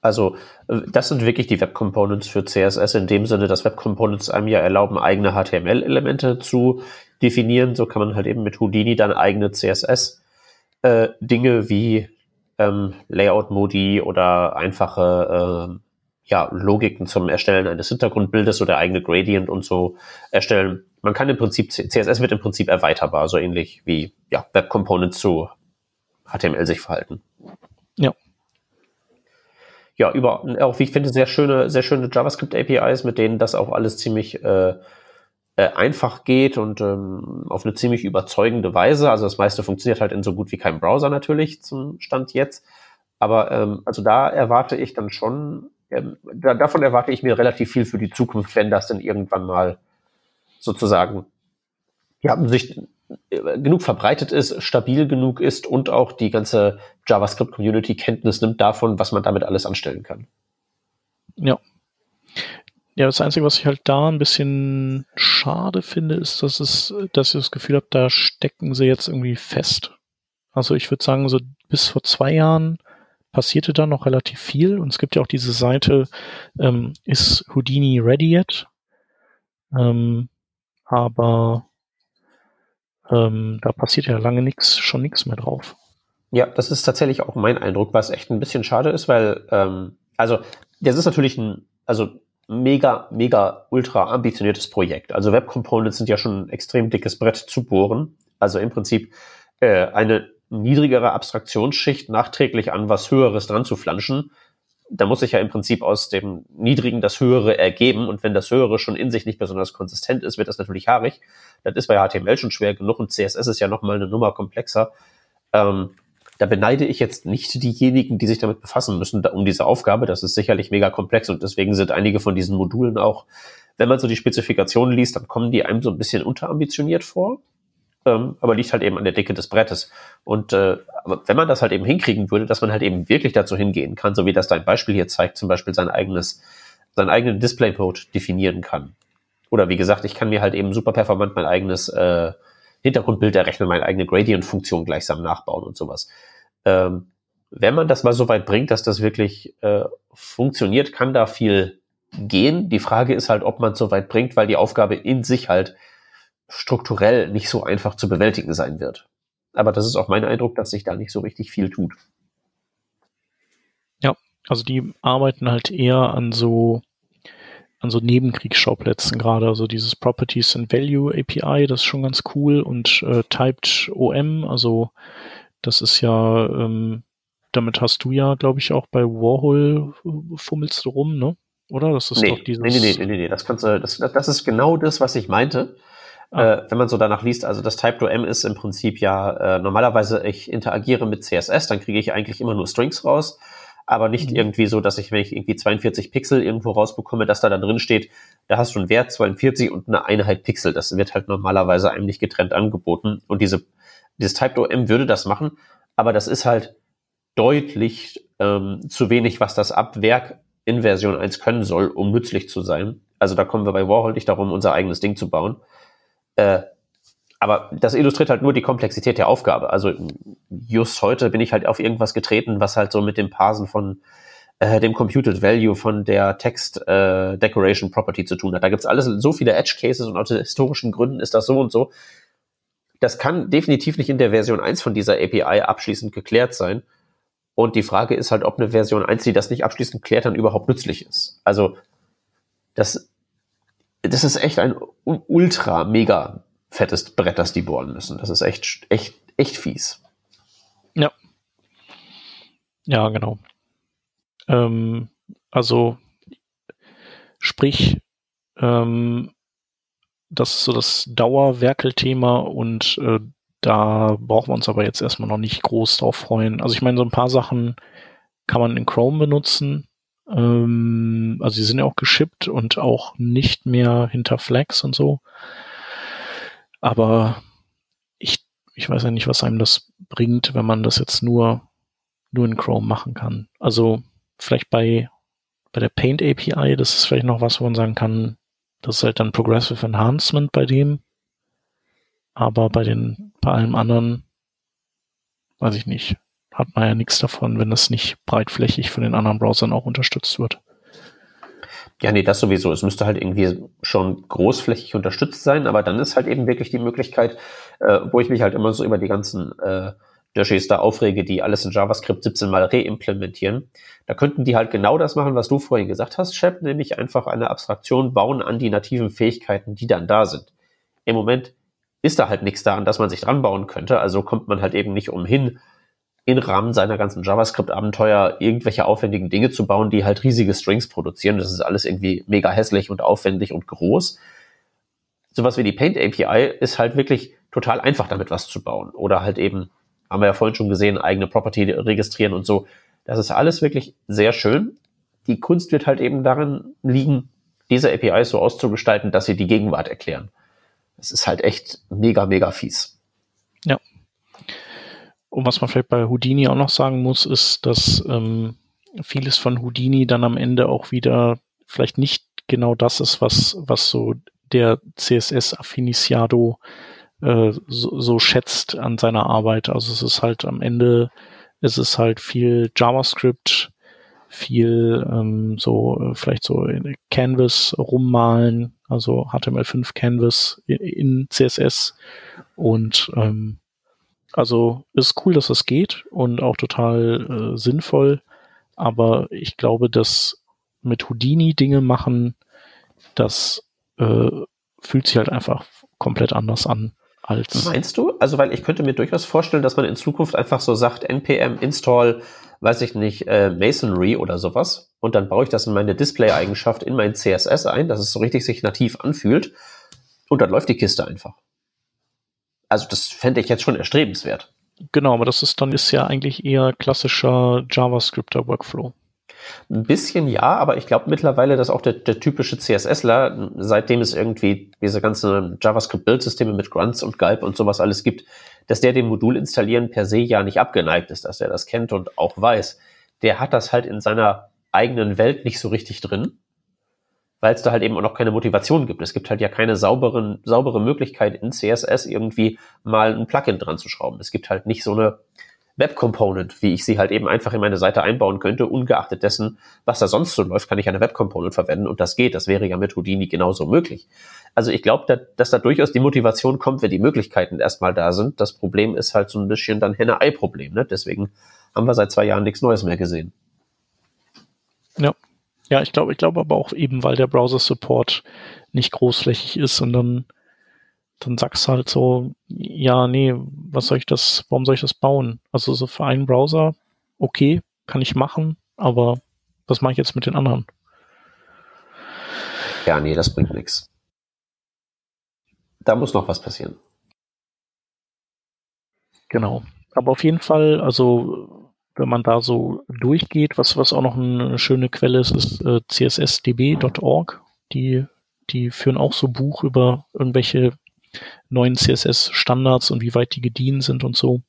also das sind wirklich die Web Components für CSS in dem Sinne, dass Web Components einem ja erlauben, eigene HTML-Elemente zu definieren. So kann man halt eben mit Houdini dann eigene CSS-Dinge äh, wie ähm, Layout-Modi oder einfache äh, ja, Logiken zum Erstellen eines Hintergrundbildes oder eigene Gradient und so erstellen. Man kann im Prinzip, CSS wird im Prinzip erweiterbar, so ähnlich wie ja, Web Components zu HTML sich verhalten. Ja. Ja, über auch wie ich finde, sehr schöne, sehr schöne JavaScript APIs, mit denen das auch alles ziemlich äh, äh, einfach geht und ähm, auf eine ziemlich überzeugende Weise. Also das meiste funktioniert halt in so gut wie keinem Browser natürlich zum Stand jetzt. Aber ähm, also da erwarte ich dann schon ähm, da, davon erwarte ich mir relativ viel für die Zukunft, wenn das dann irgendwann mal sozusagen ja, sich äh, genug verbreitet ist, stabil genug ist und auch die ganze JavaScript-Community Kenntnis nimmt davon, was man damit alles anstellen kann. Ja. Ja, das Einzige, was ich halt da ein bisschen schade finde, ist, dass es, dass ich das Gefühl habe, da stecken sie jetzt irgendwie fest. Also ich würde sagen, so bis vor zwei Jahren passierte da noch relativ viel und es gibt ja auch diese Seite, ähm, ist Houdini ready yet? Ähm, aber ähm, da passiert ja lange nichts, schon nichts mehr drauf. Ja, das ist tatsächlich auch mein Eindruck, was echt ein bisschen schade ist, weil, ähm, also, das ist natürlich ein, also mega, mega, ultra ambitioniertes Projekt. Also Web Components sind ja schon ein extrem dickes Brett zu bohren. Also im Prinzip äh, eine niedrigere Abstraktionsschicht nachträglich an was Höheres dran zu flanschen, da muss sich ja im Prinzip aus dem Niedrigen das Höhere ergeben. Und wenn das Höhere schon in sich nicht besonders konsistent ist, wird das natürlich haarig. Das ist bei HTML schon schwer genug und CSS ist ja nochmal eine Nummer komplexer. Ähm, da beneide ich jetzt nicht diejenigen, die sich damit befassen müssen, um diese Aufgabe. Das ist sicherlich mega komplex und deswegen sind einige von diesen Modulen auch, wenn man so die Spezifikationen liest, dann kommen die einem so ein bisschen unterambitioniert vor ähm, aber liegt halt eben an der Dicke des Brettes. Und äh, wenn man das halt eben hinkriegen würde, dass man halt eben wirklich dazu hingehen kann, so wie das dein Beispiel hier zeigt, zum Beispiel sein eigenes, seinen eigenen Display-Code definieren kann. Oder wie gesagt, ich kann mir halt eben super performant mein eigenes äh, Hintergrundbild errechnen, meine eigene Gradient-Funktion gleichsam nachbauen und sowas. Ähm, wenn man das mal so weit bringt, dass das wirklich äh, funktioniert, kann da viel gehen. Die Frage ist halt, ob man es so weit bringt, weil die Aufgabe in sich halt strukturell nicht so einfach zu bewältigen sein wird. Aber das ist auch mein Eindruck, dass sich da nicht so richtig viel tut. Ja, also die arbeiten halt eher an so an so Nebenkriegsschauplätzen gerade, also dieses Properties and Value API, das ist schon ganz cool und äh, Typed OM, also das ist ja, ähm, damit hast du ja, glaube ich, auch bei Warhol äh, fummelst du rum, ne? Oder? Das ist nee, doch dieses. Nee, nee, nee, nee, nee, das kannst du, das, das ist genau das, was ich meinte. Ah. Äh, wenn man so danach liest, also das Type M ist im Prinzip ja äh, normalerweise, ich interagiere mit CSS, dann kriege ich eigentlich immer nur Strings raus, aber nicht mhm. irgendwie so, dass ich, wenn ich irgendwie 42 Pixel irgendwo rausbekomme, dass da dann drin steht, da hast du einen Wert 42 und eine Einheit Pixel. Das wird halt normalerweise einem nicht getrennt angeboten. Und diese, dieses Type M würde das machen, aber das ist halt deutlich ähm, zu wenig, was das ab Werk in Version 1 können soll, um nützlich zu sein. Also da kommen wir bei Warhol nicht darum, unser eigenes Ding zu bauen. Äh, aber das illustriert halt nur die Komplexität der Aufgabe. Also just heute bin ich halt auf irgendwas getreten, was halt so mit dem Parsen von äh, dem Computed Value von der Text äh, Decoration Property zu tun hat. Da gibt's alles so viele Edge Cases und aus historischen Gründen ist das so und so. Das kann definitiv nicht in der Version 1 von dieser API abschließend geklärt sein. Und die Frage ist halt, ob eine Version 1, die das nicht abschließend klärt, dann überhaupt nützlich ist. Also das das ist echt ein ultra mega fettes Brett, das die bohren müssen. Das ist echt, echt, echt fies. Ja. Ja, genau. Ähm, also, sprich, ähm, das ist so das Dauerwerkelthema und äh, da brauchen wir uns aber jetzt erstmal noch nicht groß drauf freuen. Also ich meine, so ein paar Sachen kann man in Chrome benutzen. Ähm, also sie sind ja auch geschippt und auch nicht mehr hinter Flags und so. Aber ich, ich weiß ja nicht, was einem das bringt, wenn man das jetzt nur, nur in Chrome machen kann. Also vielleicht bei, bei der Paint API, das ist vielleicht noch was, wo man sagen kann, das ist halt dann Progressive Enhancement bei dem. Aber bei den, bei allem anderen, weiß ich nicht hat man ja nichts davon, wenn das nicht breitflächig von den anderen Browsern auch unterstützt wird. Ja, nee, das sowieso. Es müsste halt irgendwie schon großflächig unterstützt sein, aber dann ist halt eben wirklich die Möglichkeit, äh, wo ich mich halt immer so über die ganzen äh, Dashes da aufrege, die alles in JavaScript 17 mal reimplementieren. Da könnten die halt genau das machen, was du vorhin gesagt hast, Shep, nämlich einfach eine Abstraktion bauen an die nativen Fähigkeiten, die dann da sind. Im Moment ist da halt nichts da, an das man sich dran bauen könnte, also kommt man halt eben nicht umhin, im Rahmen seiner ganzen JavaScript-Abenteuer irgendwelche aufwendigen Dinge zu bauen, die halt riesige Strings produzieren. Das ist alles irgendwie mega hässlich und aufwendig und groß. Sowas wie die Paint API ist halt wirklich total einfach, damit was zu bauen. Oder halt eben, haben wir ja vorhin schon gesehen, eigene Property registrieren und so. Das ist alles wirklich sehr schön. Die Kunst wird halt eben darin liegen, diese APIs so auszugestalten, dass sie die Gegenwart erklären. Es ist halt echt mega, mega fies. Ja, und was man vielleicht bei Houdini auch noch sagen muss, ist, dass ähm, vieles von Houdini dann am Ende auch wieder vielleicht nicht genau das ist, was, was so der CSS-Affiniciado äh, so, so schätzt an seiner Arbeit. Also es ist halt am Ende, es ist halt viel JavaScript, viel ähm, so äh, vielleicht so in Canvas rummalen, also HTML5 Canvas in, in CSS und ähm, also ist cool, dass das geht und auch total äh, sinnvoll. Aber ich glaube, dass mit Houdini Dinge machen, das äh, fühlt sich halt einfach komplett anders an als. Meinst du? Also, weil ich könnte mir durchaus vorstellen, dass man in Zukunft einfach so sagt, npm install, weiß ich nicht, äh, Masonry oder sowas. Und dann baue ich das in meine Display-Eigenschaft in mein CSS ein, dass es so richtig sich nativ anfühlt. Und dann läuft die Kiste einfach also das fände ich jetzt schon erstrebenswert. Genau, aber das ist dann ist ja eigentlich eher klassischer JavaScripter Workflow. Ein bisschen ja, aber ich glaube mittlerweile, dass auch der, der typische CSSler, seitdem es irgendwie diese ganzen JavaScript-Build-Systeme mit Grunts und Gulp und sowas alles gibt, dass der dem Modul installieren per se ja nicht abgeneigt ist, dass er das kennt und auch weiß. Der hat das halt in seiner eigenen Welt nicht so richtig drin weil es da halt eben auch noch keine Motivation gibt. Es gibt halt ja keine sauberen, saubere Möglichkeit in CSS irgendwie mal ein Plugin dran zu schrauben. Es gibt halt nicht so eine Web Component, wie ich sie halt eben einfach in meine Seite einbauen könnte, ungeachtet dessen, was da sonst so läuft, kann ich eine Web Component verwenden und das geht. Das wäre ja mit Houdini genauso möglich. Also ich glaube, da, dass da durchaus die Motivation kommt, wenn die Möglichkeiten erstmal da sind. Das Problem ist halt so ein bisschen dann Henne-Ei-Problem. Ne? Deswegen haben wir seit zwei Jahren nichts Neues mehr gesehen. Ja. Ich glaube, ich glaube aber auch eben, weil der Browser-Support nicht großflächig ist und dann dann sagst du halt so, ja, nee, was soll ich das, warum soll ich das bauen? Also so für einen Browser, okay, kann ich machen, aber was mache ich jetzt mit den anderen? Ja, nee, das bringt nichts. Da muss noch was passieren. Genau. Aber auf jeden Fall, also wenn man da so durchgeht, was, was auch noch eine schöne Quelle ist, ist äh, cssdb.org. Die, die führen auch so Buch über irgendwelche neuen CSS-Standards und wie weit die gediehen sind und so.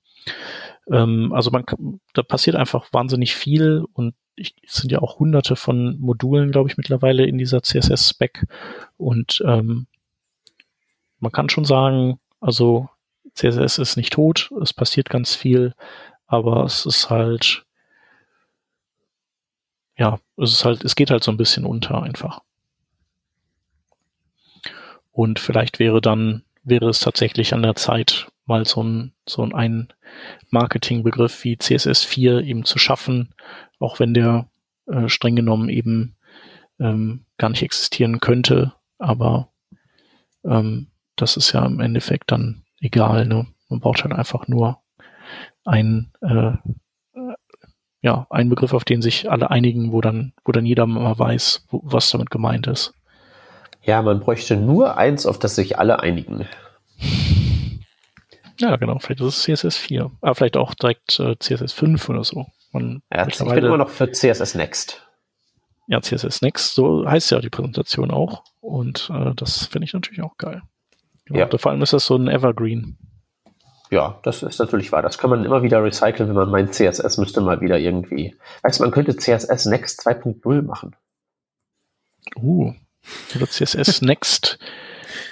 Ähm, also man da passiert einfach wahnsinnig viel und ich, es sind ja auch hunderte von Modulen, glaube ich, mittlerweile in dieser CSS-Spec. Und ähm, man kann schon sagen, also CSS ist nicht tot, es passiert ganz viel, aber es ist halt, ja, es ist halt, es geht halt so ein bisschen unter einfach. Und vielleicht wäre dann wäre es tatsächlich an der Zeit, mal so ein, so ein Marketingbegriff wie CSS4 eben zu schaffen, auch wenn der äh, streng genommen eben ähm, gar nicht existieren könnte. Aber ähm, das ist ja im Endeffekt dann egal. Ne? Man braucht halt einfach nur ein äh, ja, einen Begriff, auf den sich alle einigen, wo dann, wo dann jeder mal weiß, wo, was damit gemeint ist. Ja, man bräuchte nur eins, auf das sich alle einigen. Ja, genau. Vielleicht ist es CSS 4. Aber vielleicht auch direkt äh, CSS 5 oder so. Man ja, ich bin immer noch für CSS Next. Ja, CSS Next, so heißt ja die Präsentation auch. Und äh, das finde ich natürlich auch geil. Genau. Ja. Vor allem ist das so ein Evergreen. Ja, das ist natürlich wahr. Das kann man immer wieder recyceln, wenn man meint, CSS müsste mal wieder irgendwie. Weißt du, man könnte CSS Next 2.0 machen. Uh, oder CSS Next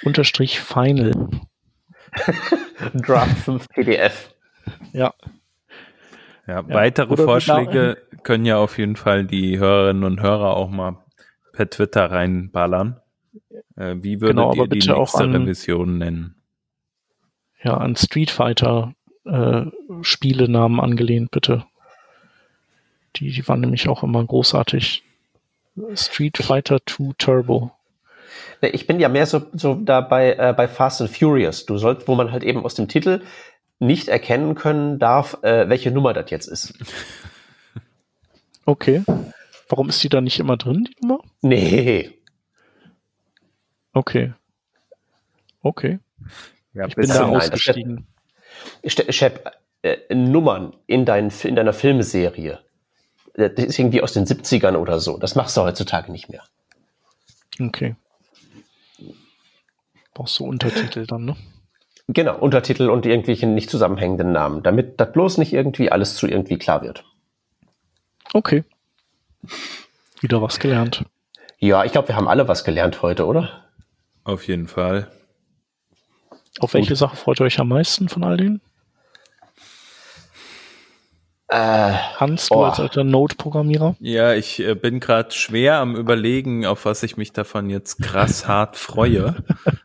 unterstrich Final. Draft 5 PDF. Ja. Ja, ja. weitere Oder Vorschläge können ja auf jeden Fall die Hörerinnen und Hörer auch mal per Twitter reinballern. Äh, wie würdet genau, ihr die nächste an, Revision nennen? Ja, an Street Fighter äh, Spielenamen angelehnt, bitte. Die, die waren nämlich auch immer großartig. Street Fighter 2 Turbo. Ich bin ja mehr so, so da bei, äh, bei Fast and Furious. Du sollst, wo man halt eben aus dem Titel nicht erkennen können darf, äh, welche Nummer das jetzt ist. Okay. Warum ist die da nicht immer drin, die Nummer? Nee. Okay. Okay. Ja, ich bin da ausgestiegen. Shep, äh, Nummern in, dein, in deiner Filmserie, das ist irgendwie aus den 70ern oder so. Das machst du heutzutage nicht mehr. Okay. Brauchst du Untertitel dann, ne? Genau, Untertitel und irgendwelche nicht zusammenhängenden Namen, damit das bloß nicht irgendwie alles zu irgendwie klar wird. Okay. Wieder was gelernt. Ja, ich glaube, wir haben alle was gelernt heute, oder? Auf jeden Fall. Auf welche Gut. Sache freut ihr euch am meisten von all denen? Äh, Hans, du oh. als alter Node-Programmierer? Ja, ich äh, bin gerade schwer am überlegen, auf was ich mich davon jetzt krass hart freue.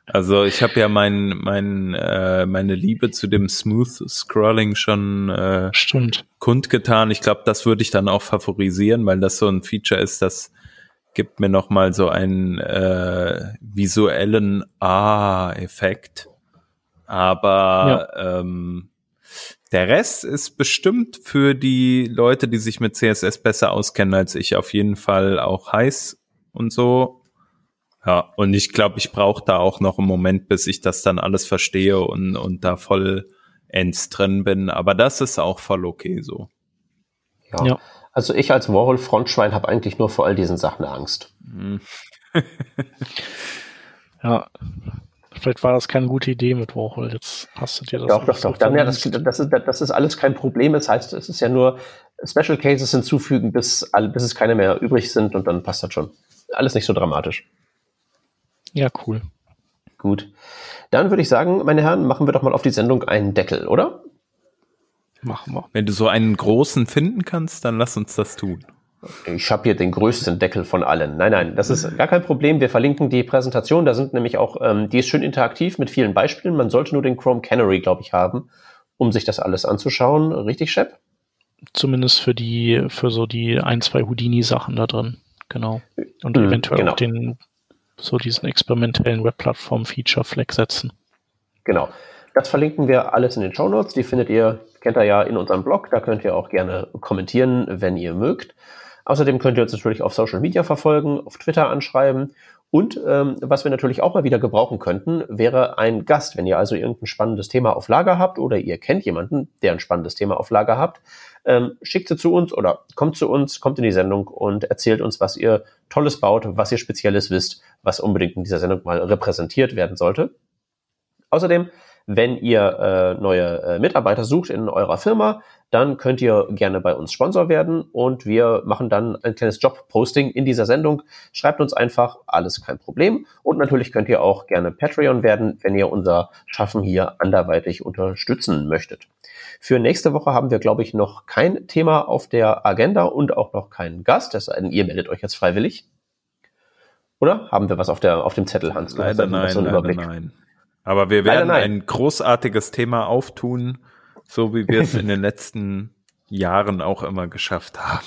Also ich habe ja mein, mein, äh, meine Liebe zu dem Smooth Scrolling schon äh, Stimmt. kundgetan. Ich glaube, das würde ich dann auch favorisieren, weil das so ein Feature ist, das gibt mir noch mal so einen äh, visuellen Ah-Effekt. Aber ja. ähm, der Rest ist bestimmt für die Leute, die sich mit CSS besser auskennen als ich, auf jeden Fall auch heiß und so. Ja, und ich glaube, ich brauche da auch noch einen Moment, bis ich das dann alles verstehe und, und da voll ends drin bin. Aber das ist auch voll okay so. Ja. ja. Also ich als Warhol-Frontschwein habe eigentlich nur vor all diesen Sachen Angst. Mhm. ja, Vielleicht war das keine gute Idee mit Warhol. Jetzt hast du dir das. Doch, doch, doch. Dann, ja, das, das, ist, das ist alles kein Problem. Das heißt, es ist ja nur Special Cases hinzufügen, bis, bis es keine mehr übrig sind und dann passt das schon. Alles nicht so dramatisch. Ja, cool. Gut. Dann würde ich sagen, meine Herren, machen wir doch mal auf die Sendung einen Deckel, oder? Machen wir. Wenn du so einen großen finden kannst, dann lass uns das tun. Ich habe hier den größten Deckel von allen. Nein, nein, das ist gar kein Problem. Wir verlinken die Präsentation. Da sind nämlich auch, ähm, die ist schön interaktiv mit vielen Beispielen. Man sollte nur den Chrome Canary, glaube ich, haben, um sich das alles anzuschauen. Richtig, Shep? Zumindest für die, für so die ein, zwei Houdini-Sachen da drin. Genau. Und Mhm, eventuell genau. auch den, so diesen experimentellen Webplattform-Feature-Flag setzen. Genau. Das verlinken wir alles in den Show Notes. Die findet ihr, kennt ihr ja in unserem Blog. Da könnt ihr auch gerne kommentieren, wenn ihr mögt. Außerdem könnt ihr uns natürlich auf Social Media verfolgen, auf Twitter anschreiben. Und ähm, was wir natürlich auch mal wieder gebrauchen könnten, wäre ein Gast. Wenn ihr also irgendein spannendes Thema auf Lager habt oder ihr kennt jemanden, der ein spannendes Thema auf Lager habt, ähm, schickt sie zu uns oder kommt zu uns, kommt in die Sendung und erzählt uns, was ihr Tolles baut, was ihr Spezielles wisst, was unbedingt in dieser Sendung mal repräsentiert werden sollte. Außerdem, wenn ihr äh, neue äh, Mitarbeiter sucht in eurer Firma, dann könnt ihr gerne bei uns Sponsor werden und wir machen dann ein kleines Job-Posting in dieser Sendung. Schreibt uns einfach, alles kein Problem. Und natürlich könnt ihr auch gerne Patreon werden, wenn ihr unser Schaffen hier anderweitig unterstützen möchtet. Für nächste Woche haben wir, glaube ich, noch kein Thema auf der Agenda und auch noch keinen Gast, es sei denn, ihr meldet euch jetzt freiwillig. Oder haben wir was auf, der, auf dem Zettel, Hans? Du Leider nein, so leider Überblick. nein. Aber wir werden ein großartiges Thema auftun, so wie wir es in den letzten Jahren auch immer geschafft haben.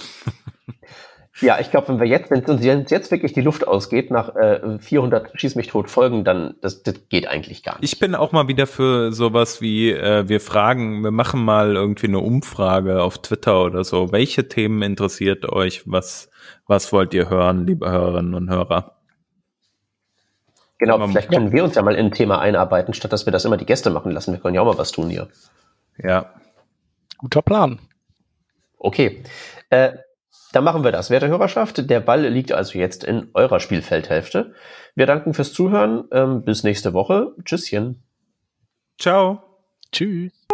Ja, ich glaube, wenn wir jetzt, wenn uns jetzt wirklich die Luft ausgeht nach äh, 400 Schieß mich tot Folgen, dann das, das geht eigentlich gar nicht. Ich bin auch mal wieder für sowas wie, äh, wir fragen, wir machen mal irgendwie eine Umfrage auf Twitter oder so. Welche Themen interessiert euch? Was, was wollt ihr hören, liebe Hörerinnen und Hörer? Genau, aber- vielleicht können wir uns ja mal in ein Thema einarbeiten, statt dass wir das immer die Gäste machen lassen. Wir können ja auch mal was tun hier. Ja. Guter Plan. Okay. Äh, dann machen wir das. Werte Hörerschaft, der Ball liegt also jetzt in eurer Spielfeldhälfte. Wir danken fürs Zuhören. Ähm, bis nächste Woche. Tschüsschen. Ciao. Tschüss.